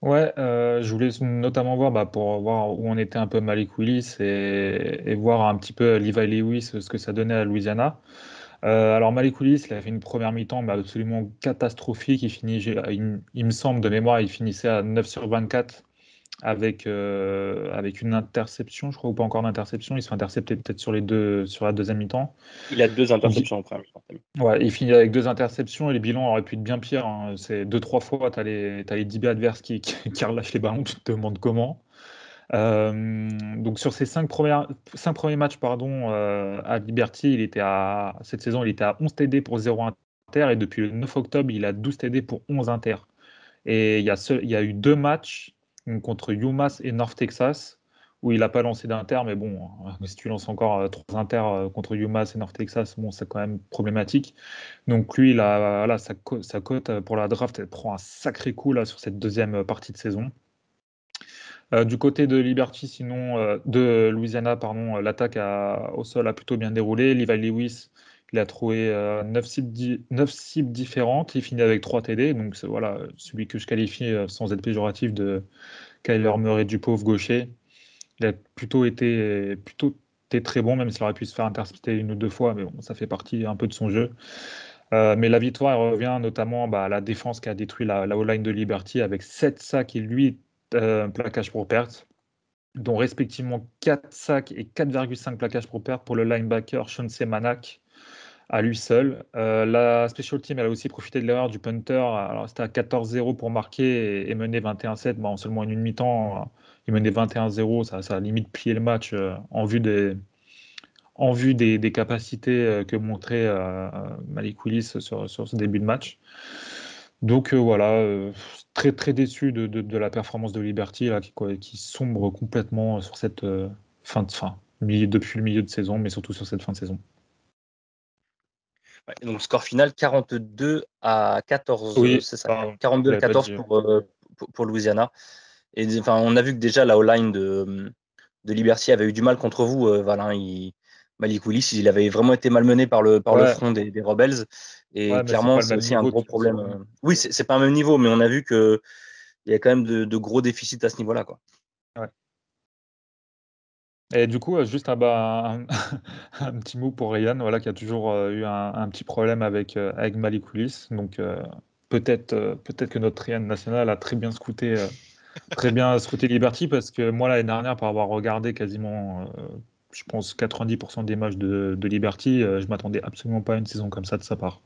Ouais, euh, je voulais notamment voir bah, pour voir où on était un peu Malik Willis et, voir un petit peu Levi Lewis ce que ça donnait à Louisiana. alors Malik Willis, il a fait une première mi-temps absolument catastrophique. Il, finit, il, il, me semble de mémoire, il finissait à 9 sur 24 avec, euh, avec une interception, je crois, ou pas encore d'interception. Il se fait intercepter peut-être sur, les deux, sur la deuxième mi-temps. Il a deux interceptions en première mi-temps. Ouais, il finit avec deux interceptions et les bilans auraient pu être bien pires. Hein. C'est deux, trois fois, tu as les, as les DB adverses qui, qui, relâchent les ballons, tu te demandes comment. Euh, donc sur ces cinq, premières, cinq premiers matchs pardon, euh, à Liberty, il était à, cette saison, il était à 11 TD pour 0 inter et depuis le 9 octobre, il a 12 TD pour 11 inter. Et il y a, il y a eu deux matchs contre UMass et North Texas, où il n'a pas lancé d'inter, mais bon, euh, si tu lances encore euh, trois inter euh, contre UMass et North Texas, bon, c'est quand même problématique. Donc lui, il a, sa, cote pour la draft, prend un sacré coup sur cette deuxième partie de saison. du côté de Liberty, sinon, de Louisiana, pardon, l'attaque au sol a plutôt bien déroulé. Levi Lewis, il a trouvé 9 cibles, cibles, différentes. Il finit avec 3 TD. Donc, voilà, celui que je qualifie euh, sans être péjoratif de Kyler Murray du pauvre gaucher. Il a plutôt été, plutôt été très bon, même s'il aurait pu se faire intercepter une ou deux fois. Mais bon, ça fait partie un peu de son jeu. Euh, mais la victoire revient notamment bah, à la défense qui a détruit la, la line de Liberty avec 7 sacs et lui, euh, plaquage pour perte, dont respectivement 4 sacs et 4,5 plaquages pour perte pour le linebacker Sean Semanak à lui seul. Euh, la special team, elle a aussi profité de l'erreur du punter. Alors, c'était à 14-0 pour marquer et, mener 21-7. Bon, en seulement une mi-temps, il menait 21-0. Ça, ça, a limite plié le match euh, en vue des, en vue des, capacités euh, que montrait Malik Willis sur, sur, ce début de match. Donc voilà, très très déçu de, de, la performance de Liberty qui, qui sombre complètement sur cette fin de fin, depuis le milieu de saison, mais surtout sur cette fin de saison donc, score final 42 à 14. Oui, c'est ça. 42 à 14 euh, pour, pour, Louisiana. Et enfin, on a vu que déjà la O-line de, de Liberty avait eu du mal contre vous, euh, Valin. Il, Malik Willis, il avait vraiment été malmené par le, par le front des, des Rebels. Et clairement, c'est aussi un gros problème. Euh. Oui, c'est pas un même niveau, mais on a vu qu'il y a quand même de, de, gros déficits à ce niveau-là. Quoi. Et du coup, juste un, petit mot pour Ryan, voilà, qui a toujours euh, eu un, petit problème avec, euh, avec Malikoulis. Donc euh, peut-être peut-être que notre Ryan national a très bien scouté, très bien scouté Liberty, parce que moi, l'année dernière, pour avoir regardé quasiment, je pense, 90% des matchs de, Liberty, je m'attendais absolument pas à une saison comme ça de sa part.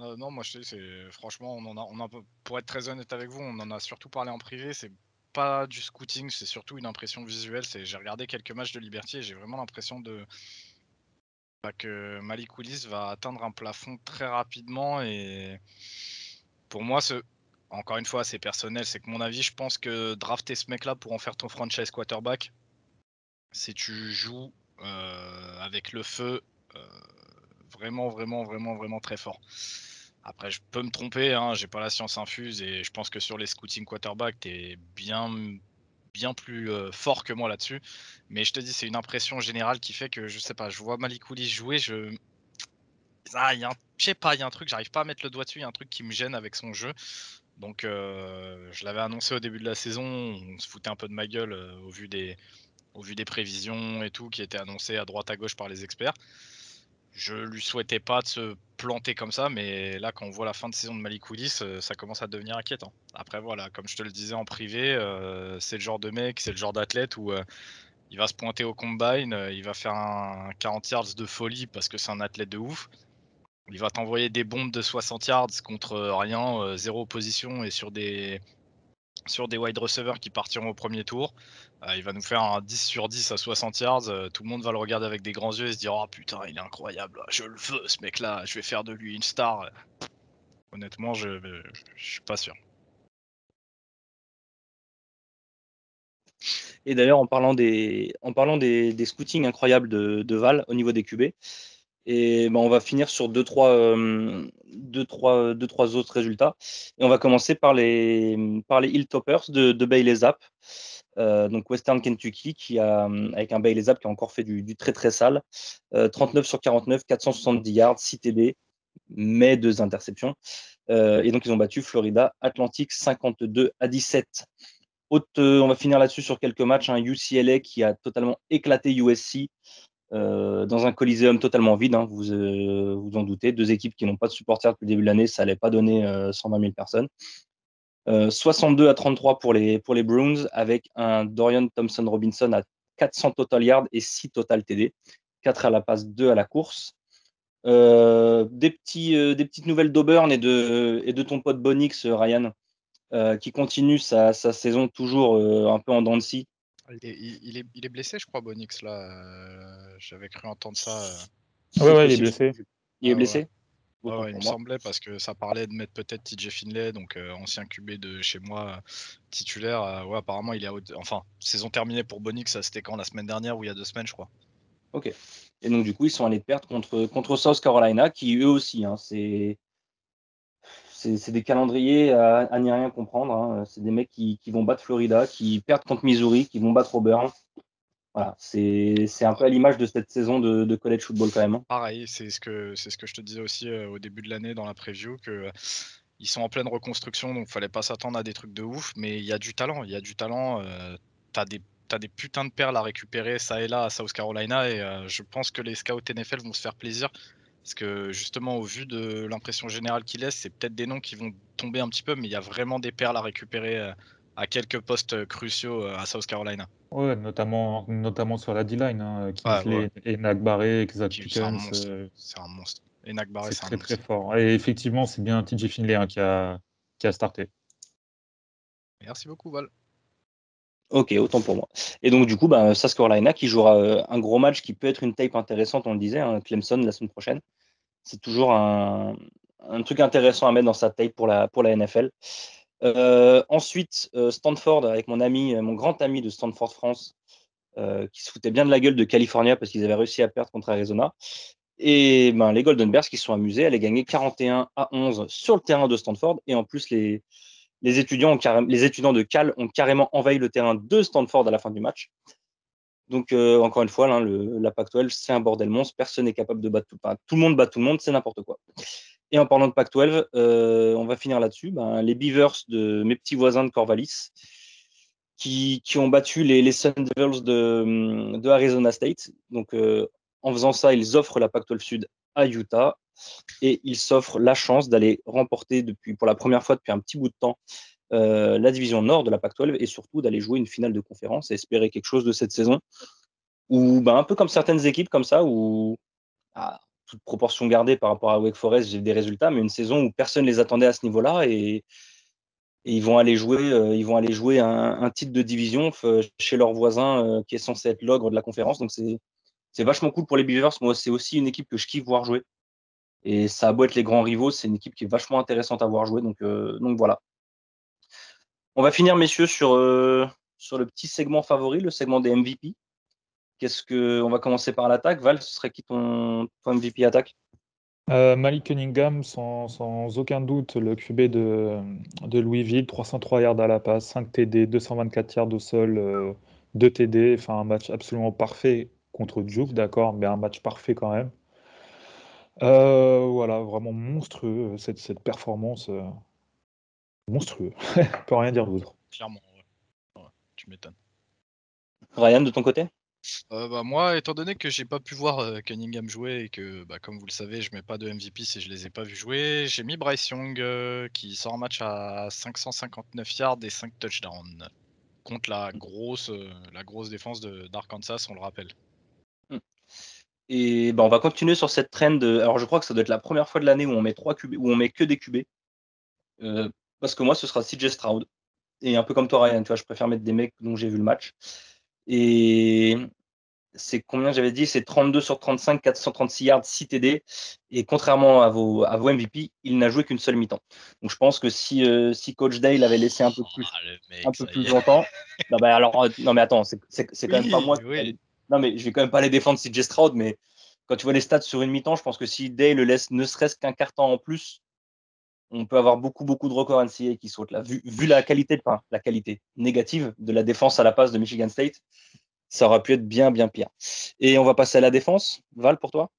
Euh, non, moi je sais, franchement, on en a, on a, pour être très honnête avec vous, on en a surtout parlé en privé. C'est pas du scouting, c'est surtout une impression visuelle. J'ai regardé quelques matchs de Liberty et j'ai vraiment l'impression de bah, que Malik va atteindre un plafond très rapidement et pour moi, encore une fois, c'est personnel. C'est que mon avis, je pense que drafter ce mec-là pour en faire ton franchise quarterback, si tu joues euh, avec le feu. Euh, vraiment, vraiment, vraiment, vraiment très fort. Après, je peux me tromper, hein, j'ai pas la science infuse et je pense que sur les scouting quarterback, tu es bien, bien plus euh, fort que moi là-dessus. Mais je te dis, c'est une impression générale qui fait que je sais pas, je vois Malik jouer, je. Ah, y a Je sais pas, il y a un truc, j'arrive pas à mettre le doigt dessus, il y a un truc qui me gêne avec son jeu. Donc, euh, je l'avais annoncé au début de la saison, on se foutait un peu de ma gueule euh, au, vu des, au vu des prévisions et tout qui étaient annoncées à droite à gauche par les experts je lui souhaitais pas de se planter comme ça, mais là, quand on voit la fin de saison de Malik Willis, euh, ça commence à devenir inquiétant. Après, voilà, comme je te le disais en privé, euh, c'est le genre de mec, c'est le genre d'athlète où euh, il va se pointer au combine, il va faire un 40 yards de folie parce que c'est un athlète de ouf. Il va t'envoyer des bombes de 60 yards contre rien, zéro opposition et sur des, sur des wide receivers qui partiront au premier tour. Euh, il va nous faire un 10 sur 10 à 60 yards. Euh, tout le monde va le regarder avec des grands yeux et se dire Oh putain, il est incroyable, je le veux ce mec-là, je vais faire de lui une star. Honnêtement, je, ne suis pas sûr. Et d'ailleurs, en parlant des, en scootings incroyables de, de, Val au niveau des QB, et ben, on va finir sur deux trois, euh, deux, trois, deux, trois autres résultats. Et on va commencer par les, par les Hilltoppers de, de Bailey Zapp. Euh, donc Western Kentucky, qui a, avec un Bailey Zapp qui a encore fait du, très très sale. 39 euh, sur 49, 470 yards, 6 TD, mais deux interceptions. et donc ils ont battu Florida Atlantic 52 à 17. on va finir là-dessus sur quelques matchs. Un UCLA qui a totalement éclaté USC euh, dans un coliséum totalement vide, hein, vous euh, vous en doutez, deux équipes qui n'ont pas de supporters depuis le début de l'année, ça n'allait pas donner 120 euh, 000 personnes. 62 à 33 pour les, pour les Bruins avec un Dorian Thompson Robinson à 400 total yards et 6 total TD, 4 à la passe, 2 à la course. des, petites nouvelles d'Auburn et de, et de ton pote Bonix, Ryan, qui continue sa, sa saison toujours un peu en dents il est, il, est, blessé, je crois, Bonix, là. Euh, j'avais cru entendre ça. Euh. Ouais, ouais, il est blessé. Il est blessé il me semblait parce que ça parlait de mettre peut-être TJ Finlay, donc euh, ancien QB de chez moi, titulaire. ouais, apparemment, il est. Enfin, saison terminée pour Bonix, c'était quand La semaine dernière ou il y a deux semaines, je crois. Ok. Et donc, du coup, ils sont allés perdre contre, contre South Carolina, qui eux aussi, hein, c'est c'est des calendriers à, n'y rien comprendre. Hein. C'est des mecs qui, vont battre Florida, qui perdent contre Missouri, qui vont battre Auburn. Voilà, c'est un peu à l'image de cette saison de, college football quand même. Hein. Pareil, c'est ce, que, ce que je te disais aussi euh, au début de l'année dans la preview, que ils sont en pleine reconstruction, donc il fallait pas s'attendre à des trucs de ouf, mais il y a du talent, il y a du talent. Euh, tu as des as des putains de perles à récupérer ça et là à South Carolina et euh, je pense que les scouts NFL vont se faire plaisir parce que justement, au vu de l'impression générale qu'il laisse, c'est peut-être des noms qui vont tomber un petit peu, mais il y a vraiment des perles à récupérer euh, à quelques postes cruciaux euh, à South Carolina. Ouais, notamment, notamment sur la D-line. Hein, ouais, et Nagbaré, Zach C'est un monstre. Euh, c'est un monstre. Et c'est très très fort. Et effectivement, c'est bien TJ Finlay hein, qui, a, qui a starté. Merci beaucoup, Val. Ok, autant pour moi. Et donc, du coup, bah, Carolina qui jouera un gros match qui peut être une tape intéressante, on le disait, hein, Clemson la semaine prochaine c'est toujours un, truc intéressant à mettre dans sa taille pour la, pour la NFL. Euh, ensuite, euh, Stanford, avec mon ami, mon grand ami de Stanford France, euh, qui se foutait bien de la gueule de California parce qu'ils avaient réussi à perdre contre Arizona. Et ben, les Golden Bears qui se sont amusés, les gagner 41 à 11 sur le terrain de Stanford. Et en plus, les, les, étudiants, de Cal ont carrément envahi le terrain de Stanford à la fin du match. Donc, euh, encore une fois, là, le, la Pac-12, c'est un bordel monstre. Personne n'est capable de battre tout. Enfin, tout le monde bat tout le monde, c'est n'importe quoi. Et en parlant de Pac-12, euh, on va finir là-dessus. Ben, les Beavers de mes petits voisins de Corvallis, qui, ont battu les, les Sun Devils de, de, Arizona State. Donc, euh, en faisant ça, ils offrent la Pac-12 Sud à Utah et ils s'offrent la chance d'aller remporter depuis, pour la première fois depuis un petit bout de temps euh, la division nord de la Pac-12 et surtout d'aller jouer une finale de conférence et espérer quelque chose de cette saison. Ou ben, un peu comme certaines équipes comme ça, où ah, toute proportion gardée par rapport à Wake Forest, j'ai des résultats, mais une saison où personne ne les attendait à ce niveau-là et, ils vont aller jouer, euh, ils vont aller jouer un, titre de division chez leur voisin euh, qui est censé être l'ogre de la conférence. Donc c'est vachement cool pour les Beavers. Moi, c'est aussi une équipe que je kiffe voir jouer. Et ça a beau être les grands rivaux, c'est une équipe qui est vachement intéressante à voir jouer. Donc, euh, voilà. On va finir, messieurs, sur, sur le petit segment favori, le segment des MVP. Qu'est-ce que on va commencer par l'attaque. Val, ce serait qui ton, MVP attaque? Euh, Malik Cunningham, sans, aucun doute, le QB de, de, Louisville, 303 yards à la passe, 5 TD, 224 yards au sol, 2 euh, TD, enfin un match absolument parfait contre Duke, d'accord, mais un match parfait quand même. Euh, voilà, vraiment monstrueux, cette, cette performance. monstrueux, on peut rien dire d'autre. Clairement, tu m'étonnes. Ryan, de ton côté? Euh, bah, moi, étant donné que j'ai pas pu voir euh, Cunningham jouer et que, bah, comme vous le savez, je mets pas de MVP si je les ai pas vus jouer, j'ai mis Bryce Young euh, qui sort un match à 559 yards et 5 touchdowns contre la grosse, la grosse défense d'Arkansas, on le rappelle. Et bah, on va continuer sur cette trend. Alors, je crois que ça doit être la première fois de l'année où on met trois QB, où on met que des QB. parce que moi, ce sera CJ Stroud. Et un peu comme toi, Ryan, tu vois, je préfère mettre des mecs dont j'ai vu le match. Et c'est combien j'avais dit? C'est 32 sur 35, 436 yards, 6 TD. Et contrairement à vos, à vos MVP, il n'a joué qu'une seule mi-temps. Donc je pense que si, euh, si Coach Dale avait laissé un peu plus, ah, un peu plus longtemps. non, bah, alors, euh, non, mais attends, c'est quand même pas moi. Non, mais je vais quand même pas les défendre CJ Stroud, mais quand tu vois les stats sur une mi-temps, je pense que si Dale le laisse ne serait-ce qu'un quart en plus, on peut avoir beaucoup, beaucoup de records NCAA qui sautent là. Vu, la qualité, enfin, la qualité négative de la défense à la passe de Michigan State, ça aurait pu être bien, bien pire. Et on va passer à la défense. Val, pour toi?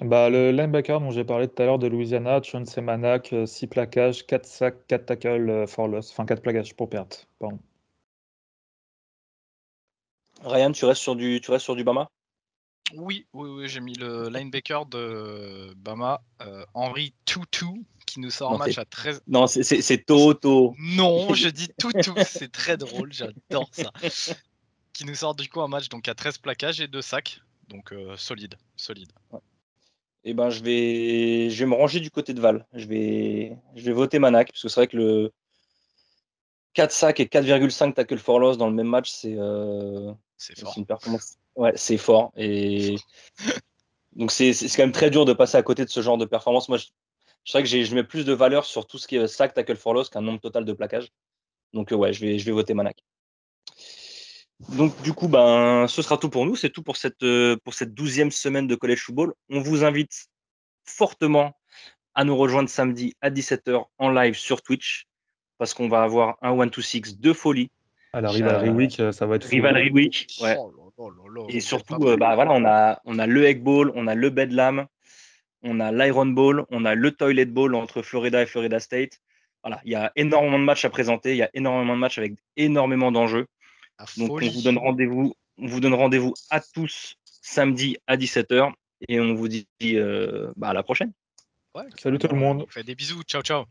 Bah, Le linebacker dont j'ai parlé tout à l'heure de Louisiana, John Semanak, 6 plaquages, 4 sacs, 4 tackles euh, for loss, enfin 4 plaquages pour perte. Pardon. Ryan, tu restes sur du, tu restes sur du Bama? Oui, oui, oui j'ai mis le linebacker de Bama, euh, Henry Tutu, qui nous sort un match à 13. Non, c'est Toto. Non, je dis Tutu, c'est très drôle, j'adore ça. qui nous sort du coup un match donc à 13 plaquages et 2 sacs. Donc euh, solide, solide. Et eh ben je vais, je vais me ranger du côté de Val. Je vais, je vais voter Manac, parce que c'est vrai que le 4 sacs et 4,5 tackle for loss dans le même match, c'est euh, une performance. Ouais, c'est fort. Et donc c'est quand même très dur de passer à côté de ce genre de performance. Moi, je, je sais que je mets plus de valeur sur tout ce qui est sac, tackle for loss qu'un nombre total de plaquages. Donc euh, ouais, je vais, je vais voter Manac. Donc du coup, ben, ce sera tout pour nous. C'est tout pour cette, euh, pour cette douzième semaine de College Football. On vous invite fortement à nous rejoindre samedi à 17h en live sur Twitch parce qu'on va avoir un 1-2-6 de folie. À la Rivalry Week, euh, ça va être Rivalry Week, ouais. Oh Et surtout, euh, bah, voilà, on a, on a le Egg Ball, on a le Bedlam, on a l'Iron Ball, on a le Toilet Ball entre Florida et Florida State. Voilà, il y a énormément de matchs à présenter, il y a énormément de matchs avec énormément d'enjeux. Donc on vous donne rendez-vous, on vous donne rendez-vous à tous samedi à 17h et on vous dit euh, bah, à la prochaine. Salut tout le monde. Faites des bisous, ciao ciao.